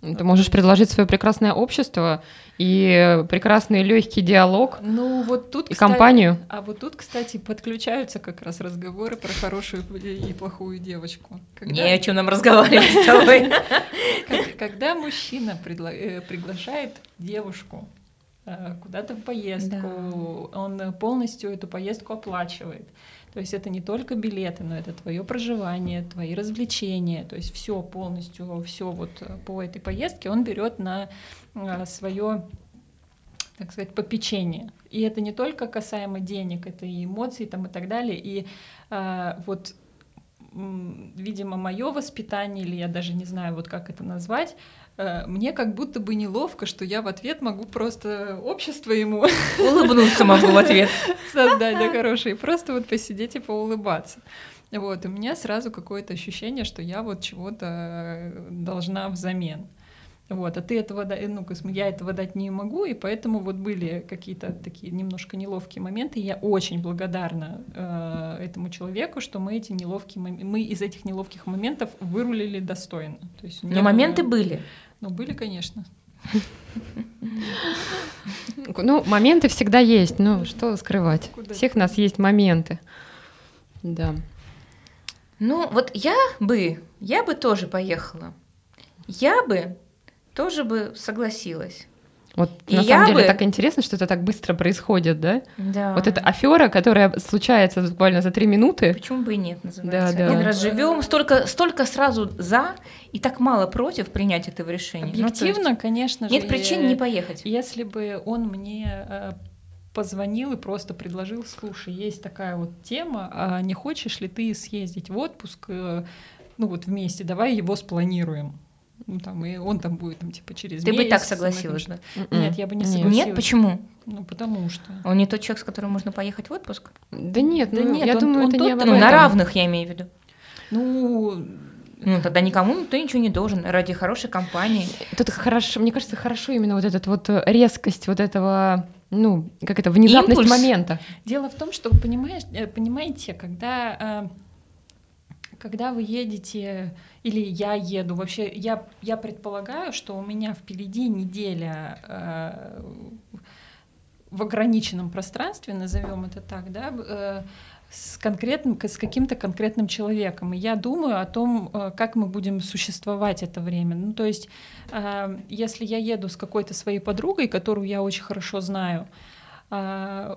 Ты можешь предложить свое прекрасное общество и прекрасный легкий диалог Ну вот тут, и кстати- компанию. А вот тут, кстати, подключаются как раз разговоры про хорошую и плохую девочку. Когда, Не о чем нам разговаривать с тобой. когда мужчина э, приглашает девушку куда-то в поездку, он полностью эту поездку оплачивает. То есть это не только билеты, но это твое проживание, твои развлечения, то есть все полностью, все вот э, по этой поездке он берет на свое так сказать, попечение. И это не только касаемо денег, это и эмоций там и так далее. И вот, видимо, мое воспитание, или я даже не знаю, вот как это назвать, э, мне как будто бы неловко, что я в ответ могу просто общество ему Улыбнуться могу в ответ. создать, да, хорошее, и просто вот посидеть и поулыбаться. Вот, у меня сразу какое-то ощущение, что я вот чего-то э, должна взамен. Вот, а ты этого, да- ну, я этого дать не могу, и поэтому вот были какие-то такие немножко неловкие моменты. И я очень благодарна э, этому человеку, что мы эти неловкие, мы из этих неловких моментов вырулили достойно. То есть Но было- моменты были. Ну, были, конечно. Ну, моменты всегда есть, ну, что скрывать. Куда У всех нас есть моменты. Да. Ну, вот я бы, я бы тоже поехала. Я бы тоже бы согласилась. Вот И на самом деле бы- так интересно, что это так быстро происходит, да? Да. Вот эта афера, которая случается буквально за три минуты. Почему бы и нет, называется. Да, да. Один раз живем, столько, столько сразу за и так мало против принять этого решения. Ну, то есть Объективно, конечно же. нет причин э, не поехать. Если бы он мне э, позвонил и просто предложил, слушай, есть такая вот тема, а не хочешь ли ты съездить в отпуск, э, ну вот вместе, давай его спланируем. Ну, там, и он там будет, там, типа, через Ты бы месяц. так мы согласилась, там да? что- Нет, я бы не согласилась. Нет, почему? Ну, потому что... Он не тот человек, с которым можно поехать в отпуск? Да нет, Да ну, нет, я он- думаю, он это не об кто- Ну, этом. на равных я имею в виду. Ну, Ну, тогда никому ты ничего не должен ради хорошей компании. Тут хорошо, мне кажется, хорошо именно вот эта вот э, резкость вот этого, ну, как это, внезапность Импульс. момента. Дело в том, что понимаешь, э, понимаете, когда, э, когда вы едете, или я еду, вообще я, я предполагаю, что у меня впереди неделя э, в ограниченном пространстве, назовем это так, да, э, с конкретным, с каким-то конкретным человеком. И я думаю о том, э, как мы будем существовать это время. Ну, то есть, э, если я еду с какой-то своей подругой, которую я очень хорошо знаю, э,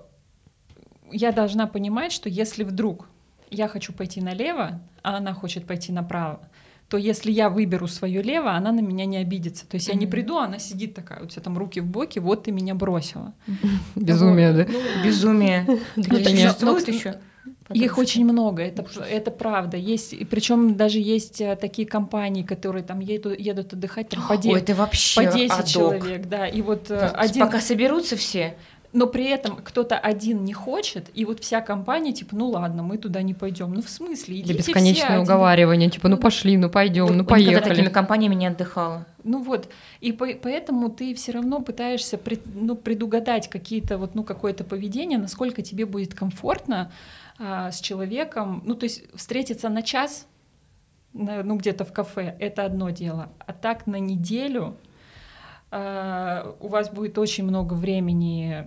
я должна понимать, что если вдруг я хочу пойти налево, а она хочет пойти направо, то если я выберу свое лево, она на меня не обидится. То есть я не приду, а она сидит такая, у тебя там руки в боки, вот ты меня бросила. Безумие, да? Ну, Безумие. Меня. существует Ну, еще? Их очень много, это, это правда. Есть, и причем даже есть э, такие компании, которые там едут, едут отдыхать там, по, де- Ой, это вообще по 10 адок. человек, да. И вот э, один, Пока соберутся все. Но при этом кто-то один не хочет, и вот вся компания типа, ну ладно, мы туда не пойдем. Ну в смысле? Идите все бесконечное один. уговаривание, типа, ну пошли, ну пойдем, ну Вот Никогда такими поехали. компаниями не отдыхала. Ну вот, и по- поэтому ты все равно пытаешься пред- ну, предугадать какие-то вот ну какое-то поведение, насколько тебе будет комфортно а, с человеком. Ну то есть встретиться на час, ну где-то в кафе, это одно дело, а так на неделю а, у вас будет очень много времени.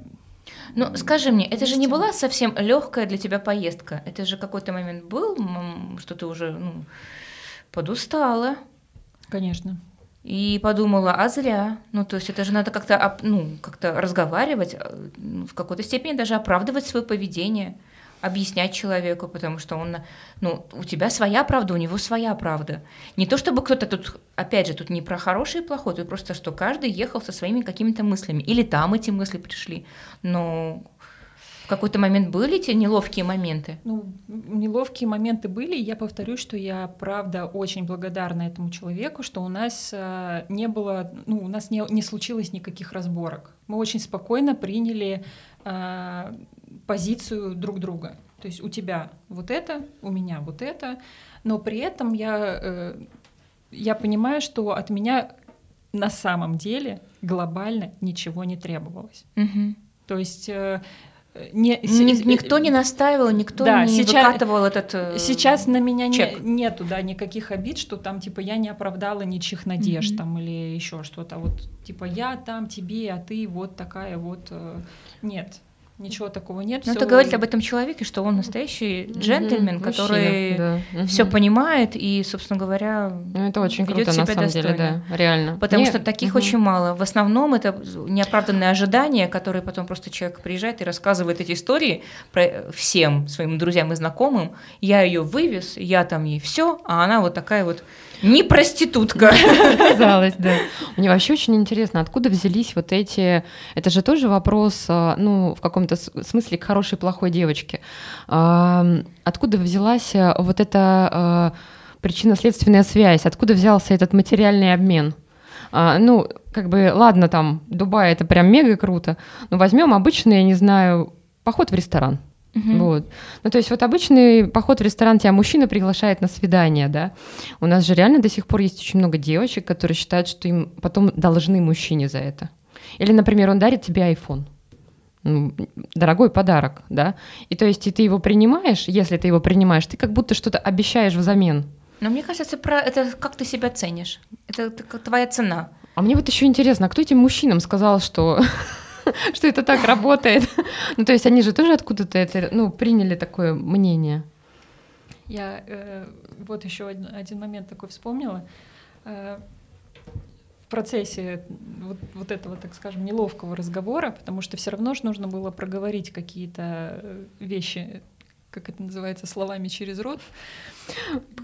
Ну, скажи мне, это же не была совсем легкая для тебя поездка. Это же какой-то момент был, что ты уже ну, подустала Конечно. и подумала, а зря. Ну, то есть это же надо как-то ну, как-то разговаривать, э, в какой-то степени даже оправдывать свое поведение, объяснять человеку, потому что он, ну, у тебя своя правда, у него своя правда. Не то чтобы кто-то тут, опять же, тут не про хороший и плохой, тут просто что каждый ехал со своими какими-то мыслями, или там эти мысли пришли, но в какой-то момент были эти неловкие моменты. Ну, неловкие моменты были, я повторюсь, что я правда очень благодарна этому человеку, что у нас э, не было, ну, у нас не, не случилось никаких разборок. Мы очень спокойно приняли э, позицию друг друга. То есть у тебя вот это, у меня вот это, но при этом я, э, я понимаю, что от меня на самом деле глобально ничего не требовалось. Мгм. То есть э, не, Ни- никто не настаивал, никто Да, не сейчас- выкатывал этот э, Сейчас на меня не- нету, да, никаких обид, что там, типа, я не оправдала ничьих надежд Мгм. там или еще что-то. Вот, типа, я там тебе, а ты вот такая вот. э, Нет, ничего такого нет. Ну, всё- это говорит об этом человеке, что он настоящий джентльмен, Мгм, который да. все Мгм. понимает и, собственно говоря, Ну, это очень ведёт круто, на себя самом деле, достойно. да, реально. Потому Не- что таких мгм. очень мало. В основном это неоправданные ожидания, которые потом просто человек приезжает и рассказывает эти истории про всем своим друзьям и знакомым. Я ее вывез, я там ей все, а она вот такая вот не проститутка. Казалось, да. Мне вообще очень интересно, откуда взялись вот эти... Это же тоже вопрос, а, ну, в каком-то смысле к хорошей и плохой девочке. Откуда взялась а, вот эта а, причинно-следственная связь? Откуда взялся этот материальный обмен? А, Ну, как бы, ладно, там, Дубай это прям мега круто, но возьмем обычный, я не знаю, поход в ресторан. Мгм. Вот. Ну, то есть вот обычный поход в ресторан тебя мужчина приглашает на свидание, да. У нас же реально до сих пор есть очень много девочек, которые считают, что им потом должны мужчине за это. Или, например, он дарит тебе iPhone. Ну, дорогой подарок, да. И то есть и ты его принимаешь, если ты его принимаешь, ты как будто что-то обещаешь взамен. Но мне кажется, про это как ты себя ценишь. Это твоя цена. А мне вот еще интересно, а кто этим мужчинам сказал, что что это так работает? Ну, то есть они же тоже откуда-то это, ну, приняли такое мнение. Я э, вот еще один, один момент такой вспомнила. Э, в процессе вот, вот этого, так скажем, неловкого разговора, потому что все равно же нужно было проговорить какие-то э, вещи, как это называется, словами через рот.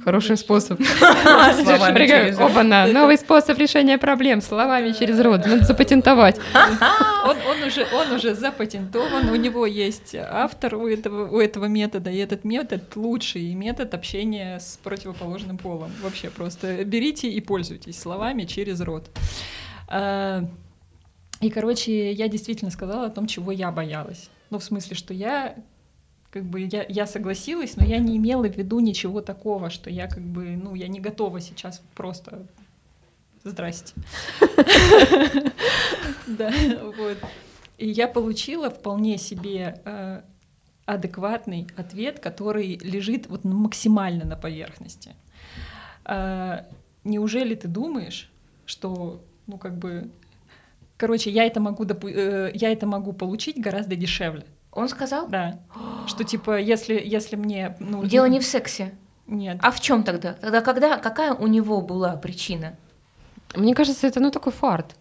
Хороший способ. Словами Прикольно. через рот. Оба-на, новый способ решения проблем словами через рот. Надо запатентовать. Он, он, уже, он уже запатентован, у него есть автор у этого, у этого метода, и этот метод лучший метод общения с противоположным полом. Вообще просто берите и пользуйтесь словами через рот. А, И, короче, я действительно сказала о том, чего я боялась. Ну, в смысле, что я как бы я, я согласилась, но я не имела в виду ничего такого, что я как бы, ну, я не готова сейчас просто здрасте. Да, вот. И я получила вполне себе э, адекватный ответ, который лежит вот максимально на поверхности. А, Неужели ты думаешь, что, ну, как бы, короче, я это могу, допу- э, я это могу получить гораздо дешевле, Он сказал? да, что типа, если, если мне, ну, Дело не в сексе. нет, А в чем тогда? Тогда когда, какая у него была причина? Мне кажется, это ну такой фарт.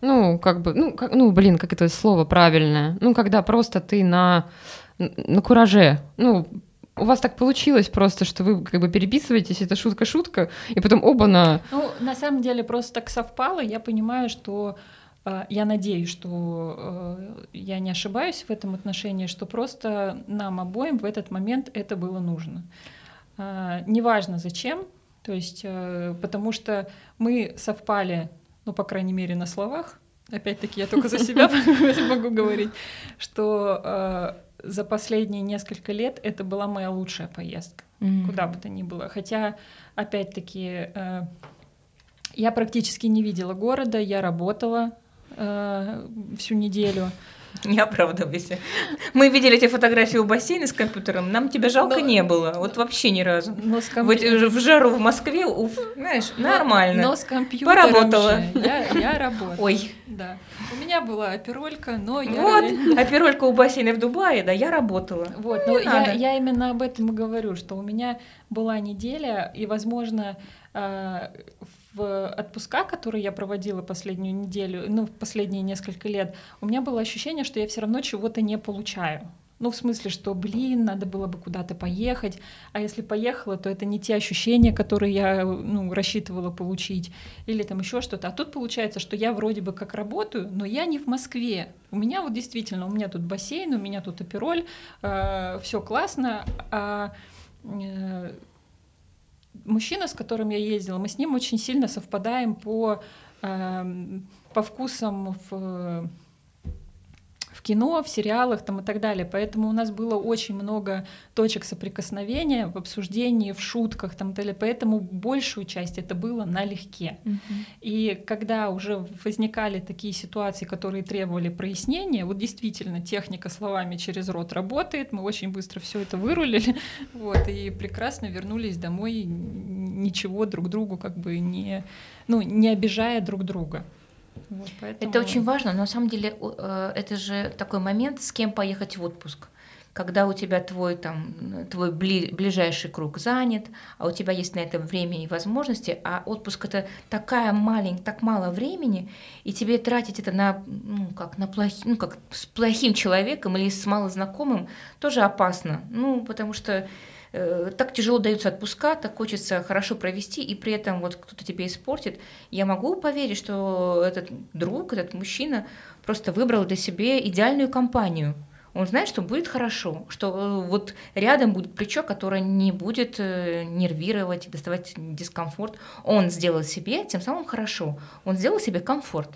Ну, как бы, ну, как, ну, блин, как это слово правильное. Ну, когда просто ты на, на кураже, ну, у вас так получилось просто, что вы как бы переписываетесь, это шутка-шутка, и потом оба на... Ну, на самом деле просто так совпало, я понимаю, что я надеюсь, что э, я не ошибаюсь в этом отношении, что просто нам обоим в этот момент это было нужно. Э, неважно зачем, то есть, э, потому что мы совпали, ну, по крайней мере, на словах, опять-таки я только за себя могу говорить, что э, за последние несколько лет это была моя лучшая поездка, куда бы то ни было. Хотя, опять-таки, я практически не видела города, я работала всю неделю. Не оправдывайся. Мы видели эти фотографии у бассейна с компьютером, нам тебя жалко но, не было, вот вообще ни разу. Но с комп... вот, в жару в Москве, уф, знаешь, но, нормально. Но с компьютером Поработала. Же. Я, я работала. Ой. Да. У меня была оперолька, но я... Вот, оперолька у бассейна в Дубае, да, я работала. Вот, но я, я именно об этом и говорю, что у меня была неделя, и, возможно, а, в отпуска, которые я проводила последнюю неделю, ну, последние несколько лет, у меня было ощущение, что я все равно чего-то не получаю. Ну, в смысле, что, блин, надо было бы куда-то поехать, а если поехала, то это не те ощущения, которые я, ну, рассчитывала получить, или там еще что-то. А тут получается, что я вроде бы как работаю, но я не в Москве. У меня вот действительно, у меня тут бассейн, у меня тут опероль, э, все классно, а э, мужчина, с которым я ездила, мы с ним очень сильно совпадаем по, э, по вкусам в в кино, в сериалах там и так далее. Поэтому у нас было очень много точек соприкосновения в обсуждении, в шутках там и далее. Поэтому большую часть это было налегке. Uh-huh. И когда уже возникали такие ситуации, которые требовали прояснения, вот действительно техника словами через рот работает, мы очень быстро все это вырулили, вот, и прекрасно вернулись домой, ничего друг другу как бы не, ну, не обижая друг друга. Вот, поэтому... Это очень важно, но на самом деле э, это же такой момент, с кем поехать в отпуск. Когда у тебя твой, там, твой бли, ближайший круг занят, а у тебя есть на это время и возможности, а отпуск это такая маленькая, так мало времени, и тебе тратить это на, ну, как, на плохи, ну, как с плохим человеком или с малознакомым тоже опасно. Ну, потому что так тяжело даются отпуска, так хочется хорошо провести, и при этом вот кто-то тебе испортит. Я могу поверить, что этот друг, этот мужчина просто выбрал для себя идеальную компанию. Он знает, что будет хорошо, что э, вот рядом будет плечо, которое не будет э, нервировать, доставать дискомфорт. Он сделал себе тем самым хорошо. Он сделал себе комфорт.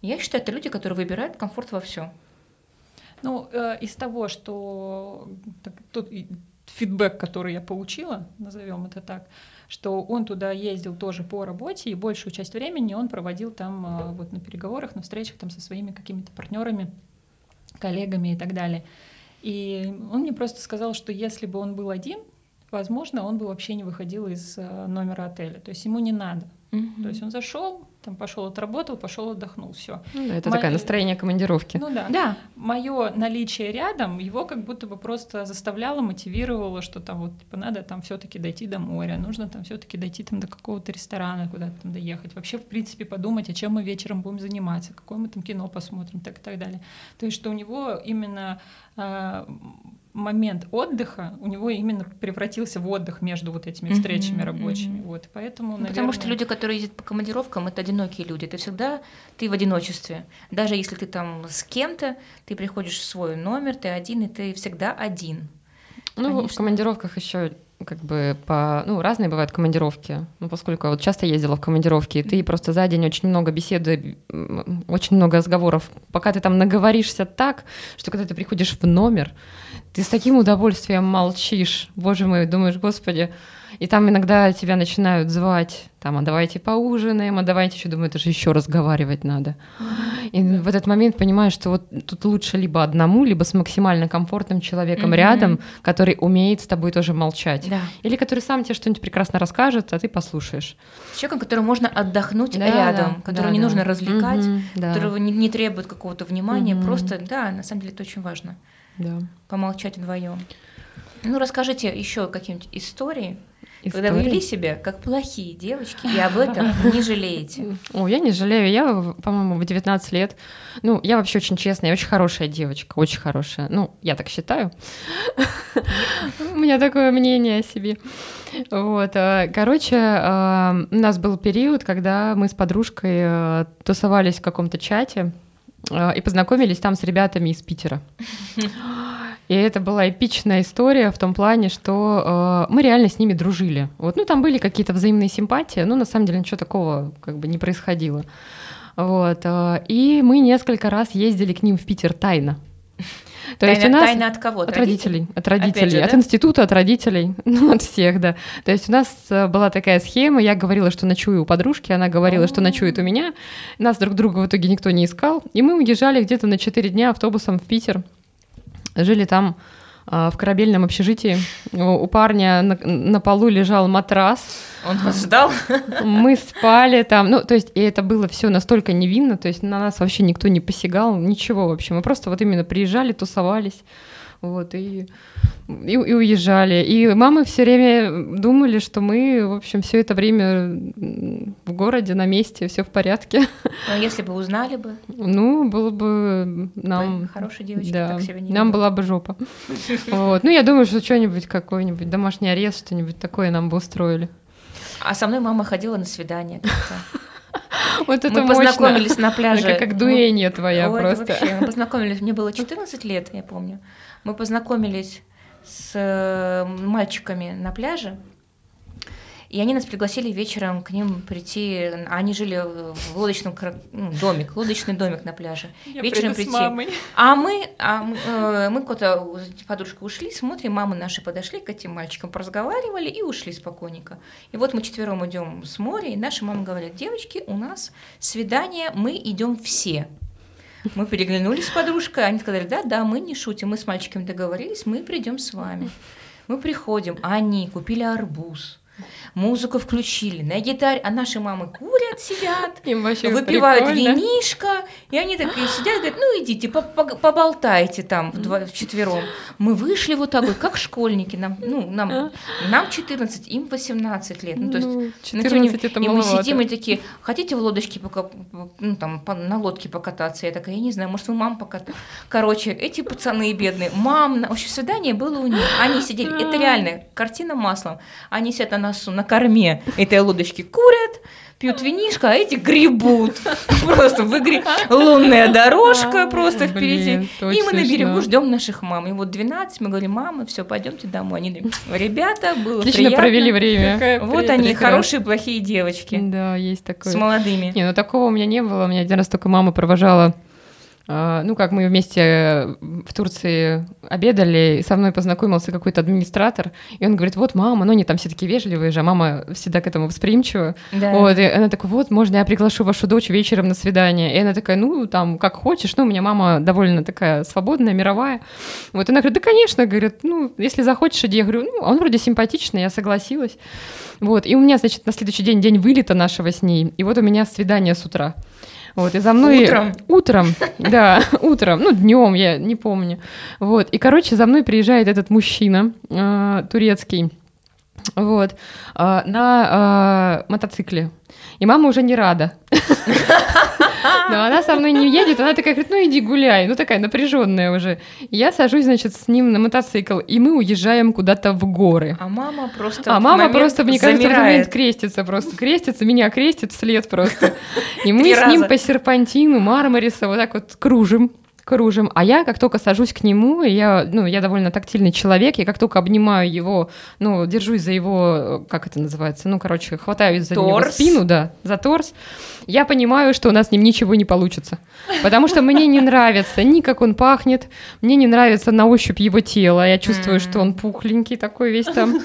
Я считаю, это люди, которые выбирают комфорт во всем. Ну, э, из того, что так, тут фидбэк, который я получила, назовем это так, что он туда ездил тоже по работе, и большую часть времени он проводил там а, вот на переговорах, на встречах там со своими какими-то партнерами, коллегами и так далее. И он мне просто сказал, что если бы он был один, возможно, он бы вообще не выходил из а, номера отеля. То есть ему не надо. Mm-hmm. То есть он зашел, там пошел отработал, пошел отдохнул, все. Ну, это Мо... такое настроение командировки. Ну да. да. Мое наличие рядом его как будто бы просто заставляло, мотивировало, что там вот типа надо там все-таки дойти до моря, нужно там все-таки дойти там до какого-то ресторана, куда-то там доехать. Вообще, в принципе, подумать, а чем мы вечером будем заниматься, какое мы там кино посмотрим, так и так далее. То есть, что у него именно э, момент отдыха у него именно превратился в отдых между вот этими встречами mm-hmm, рабочими. Mm-hmm. Вот, поэтому, наверное... Ну, потому что люди, которые ездят по командировкам, это одинокие люди. Ты всегда ты в одиночестве. Даже если ты там с кем-то, ты приходишь в свой номер, ты один, и ты всегда один. Ну, Конечно. в командировках еще как бы по... Ну, разные бывают командировки. Ну, поскольку я вот часто ездила в командировки, и ты просто за день очень много беседы, очень много разговоров. Пока ты там наговоришься так, что когда ты приходишь в номер, ты с таким удовольствием молчишь. Боже мой, думаешь, господи, и там иногда тебя начинают звать, там, а давайте поужинаем, а давайте еще, думаю, это же еще разговаривать надо. И в этот момент понимаешь, что вот тут лучше либо одному, либо с максимально комфортным человеком mm-hmm. рядом, который умеет с тобой тоже молчать. Да. Или который сам тебе что-нибудь прекрасно расскажет, а ты послушаешь. С человеком, которым можно отдохнуть да, рядом, да, которого да, не да. нужно развлекать, mm-hmm, да. которого не, не требует какого-то внимания, mm-hmm. просто, да, на самом деле это очень важно. Да. Помолчать вдвоем. Ну, расскажите еще какие-нибудь истории, Когда вы вели себя как плохие девочки, и об этом не жалеете. О, я не жалею. Я, по-моему, в 19 лет. Ну, я вообще очень честная, я очень хорошая девочка, очень хорошая. Ну, я так считаю. У меня такое мнение о себе. Вот. э, Короче, э, у нас был период, когда мы с подружкой э, тусовались в каком-то чате и познакомились там с ребятами из Питера. И это была эпичная история в том плане, что э, мы реально с ними дружили. Вот, ну, там были какие-то взаимные симпатии, но на самом деле ничего такого как бы не происходило. Вот, э, и мы несколько раз ездили к ним в Питер тайно. То есть у Тайна, нас тайна от кого? от родителей, от родителей, же, от да? института, от родителей, ну, от всех, да. То есть у нас э, была такая схема, я говорила, что ночую у подружки, она говорила, что ночует у меня, нас друг друга в итоге никто не искал, и мы уезжали где-то на 4 дня автобусом в Питер, жили там а, в корабельном общежитии, у у парня на, на полу лежал матрас, Он вас ждал? мы спали там, ну, то есть, и это было все настолько невинно, то есть на нас вообще никто не посягал, ничего вообще. Мы просто вот именно приезжали, тусовались, вот, и, и, и уезжали. И мамы все время думали, что мы, в общем, все это время в городе, на месте, все в порядке. Но если бы узнали бы, Ну, было бы нам... вы хорошая девочка, Да, так себя не нам была бы жопа. Вот. Ну, я думаю, что что-нибудь, какой-нибудь домашний арест, что-нибудь такое нам бы устроили. А со мной мама ходила на свидание. Вот это Мы мощно. познакомились на пляже. Она как дуэнья твоя Ой, это просто. вообще, мы познакомились, мне было 14 лет, я помню. Мы познакомились с э, мальчиками на пляже, и они нас пригласили вечером к ним прийти. Они жили в лодочном ну, домик, лодочный домик на пляже. вечером прийти. А мы, а мы, э, мы куда-то с подружкой ушли, смотрим, мамы наши подошли к этим мальчикам, поразговаривали и ушли спокойненько. И вот мы четвером идем с моря, и наши мамы говорят, девочки, у нас свидание, мы идем все. Мы переглянулись с подружкой, они сказали, да, да, мы не шутим, мы с мальчиками договорились, мы придем с вами. Мы приходим, они купили арбуз, музыку включили на гитаре, а наши мамы курят, сидят, Им вообще выпивают прикольно. винишко, и они такие сидят, говорят, ну идите, по- по- поболтайте там вчетвером. Мы вышли вот так вот, как школьники, нам, ну, нам, нам 14, им 18 лет. Ну, то есть, Ну, ну, 14 это и мы сидим и такие, хотите в лодочке пока, ну, там, на лодке покататься? Я такая, я не знаю, может, вы мам покатать? Короче, эти пацаны бедные, мам, на- в общем, свидание было у них. Они сидели, это реально, картина маслом. Они сидят на носу, на корме этой лодочки, курят, пьют винишко, а эти гребут. Просто в игре лунная дорожка просто впереди. И мы на берегу ждем наших мам. И вот 12, мы говорим, мама, все, пойдемте домой. Они ребята, было Отлично провели время. Вот они, хорошие, плохие девочки. Да, есть такое. С молодыми. Не, ну такого у меня не было. У меня один раз только мама провожала. А, Ну, как мы вместе э, в Турции обедали, и со мной познакомился какой-то администратор, и он говорит, вот мама, ну они там все такие вежливые же, а мама всегда к этому восприимчива. Да. Вот, и она такая, вот, можно я приглашу вашу дочь вечером на свидание? И она такая, ну, там, как хочешь. Ну, у меня мама довольно такая свободная, мировая. Вот, она говорит, да, конечно, говорит, ну, если захочешь, иди. Я говорю, ну, он вроде симпатичный, я согласилась. Вот, и у меня, значит, на следующий день день вылета нашего с ней, и вот у меня свидание с утра. Вот, и за мной... Утром? Утром, да, утром, ну, днем, я не помню. Вот, и, короче, за мной приезжает этот мужчина э, турецкий, вот, а, на а, мотоцикле. И мама уже не рада. Но она со мной не едет, она такая говорит, ну иди гуляй, ну такая напряженная уже. И Я сажусь, значит, с ним на мотоцикл, и мы уезжаем куда-то в горы. А мама просто А мама просто, мне кажется, в этот момент крестится просто. Крестится, меня крестит вслед просто. И мы с ним по серпантину Мармариса вот так вот кружим кружим, а я как только сажусь к нему, я, ну, я довольно тактильный человек, я как только обнимаю его, ну, держусь за его, как это называется, ну, короче, хватаюсь за него Торс. спину, да, за торс, я понимаю, что у нас с ним ничего не получится, потому что мне не нравится ни как он пахнет, мне не нравится на ощупь его тело, я чувствую, что он пухленький такой весь там,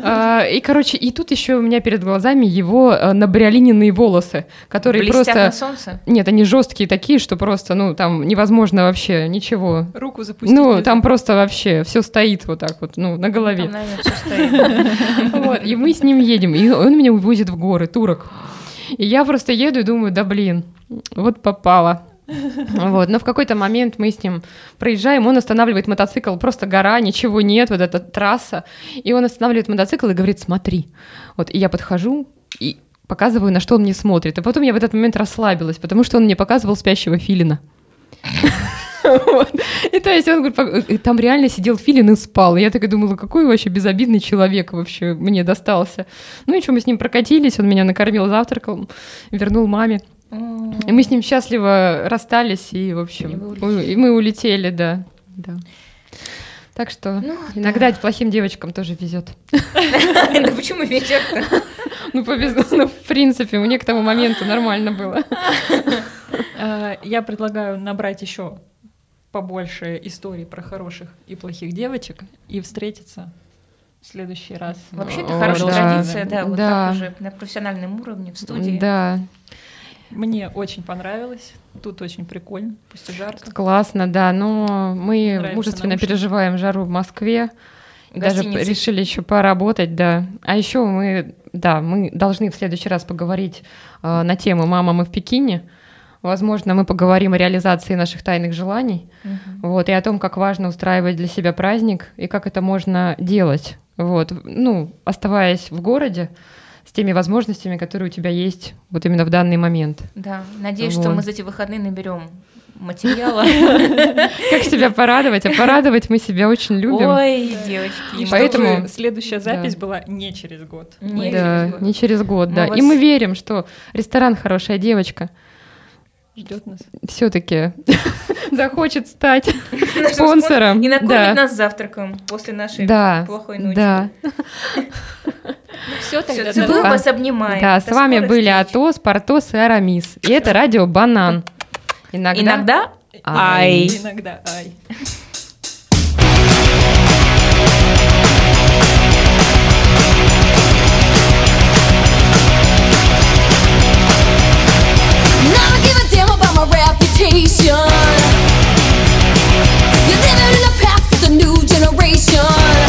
и, короче, и тут еще у меня перед глазами его э, набриолиненные волосы, которые Блестят просто... на солнце? Нет, они жесткие такие, что просто, ну, там невозможно вообще ничего. Руку запустить. Ну, там просто вообще все стоит вот так вот, ну, на Там, голове. наверное, всё стоит. Вот, и мы с ним едем, и он меня увозит в горы, турок. И я просто еду и думаю, да блин, вот попала. Вот, но в какой-то момент мы с ним проезжаем, он останавливает мотоцикл, просто гора, ничего нет, вот эта трасса, и он останавливает мотоцикл и говорит, смотри. Вот, и я подхожу и показываю, на что он мне смотрит. А потом я в этот момент расслабилась, потому что он мне показывал спящего филина. Вот. И то есть он говорит, и там реально сидел филин и спал. И я такая думала, какой вообще безобидный человек вообще мне достался. Ну и что, мы с ним прокатились, он меня накормил завтраком, вернул маме. И мы с ним счастливо расстались, и, в общем, И мы- улетели. и мы улетели, да. да. Так что Ну, иногда плохим девочкам тоже везет. Да почему вечер Ну, повезло, ну, в принципе, мне к тому моменту нормально было. Э, Я предлагаю набрать еще побольше историй про хороших и плохих девочек и встретиться в следующий раз. Вообще, это хорошая да. традиция, да, вот Да. так уже на профессиональном уровне в студии. Да, Мне очень понравилось. Тут очень прикольно, пусть и жарко. классно, да. Но мы Нравятся мужественно переживаем жару в Москве. И Даже Гостиницы. решили еще поработать, да. А еще мы, да, мы должны в следующий раз поговорить э, на тему «Мама, мы в Пекине». Возможно, мы поговорим о реализации наших тайных желаний, Мгм. вот, и о том, как важно устраивать для себя праздник и как это можно делать, вот, ну, оставаясь в городе с теми возможностями, которые у тебя есть вот именно в данный момент. Да, надеюсь, что Вот. мы за эти выходные наберем материала. Как себя порадовать? А порадовать мы себя очень любим. Ой, девочки. И Поэтому- следующая запись Да. была не через год. Не да, через год. не через год, Мы да. вас- И мы верим, что ресторан хорошая девочка Ждет нас. все-таки захочет стать спонсором. И накормит да. нас завтраком после нашей Да, плохой ночи. да, Все Все, тогда. целую вас, обнимаем. да. С вами были. Атос, Портос и Арамис. И это радио Банан. Иногда. Иногда Ай. Иногда. Ай. temptation. You're living in the past with a new generation.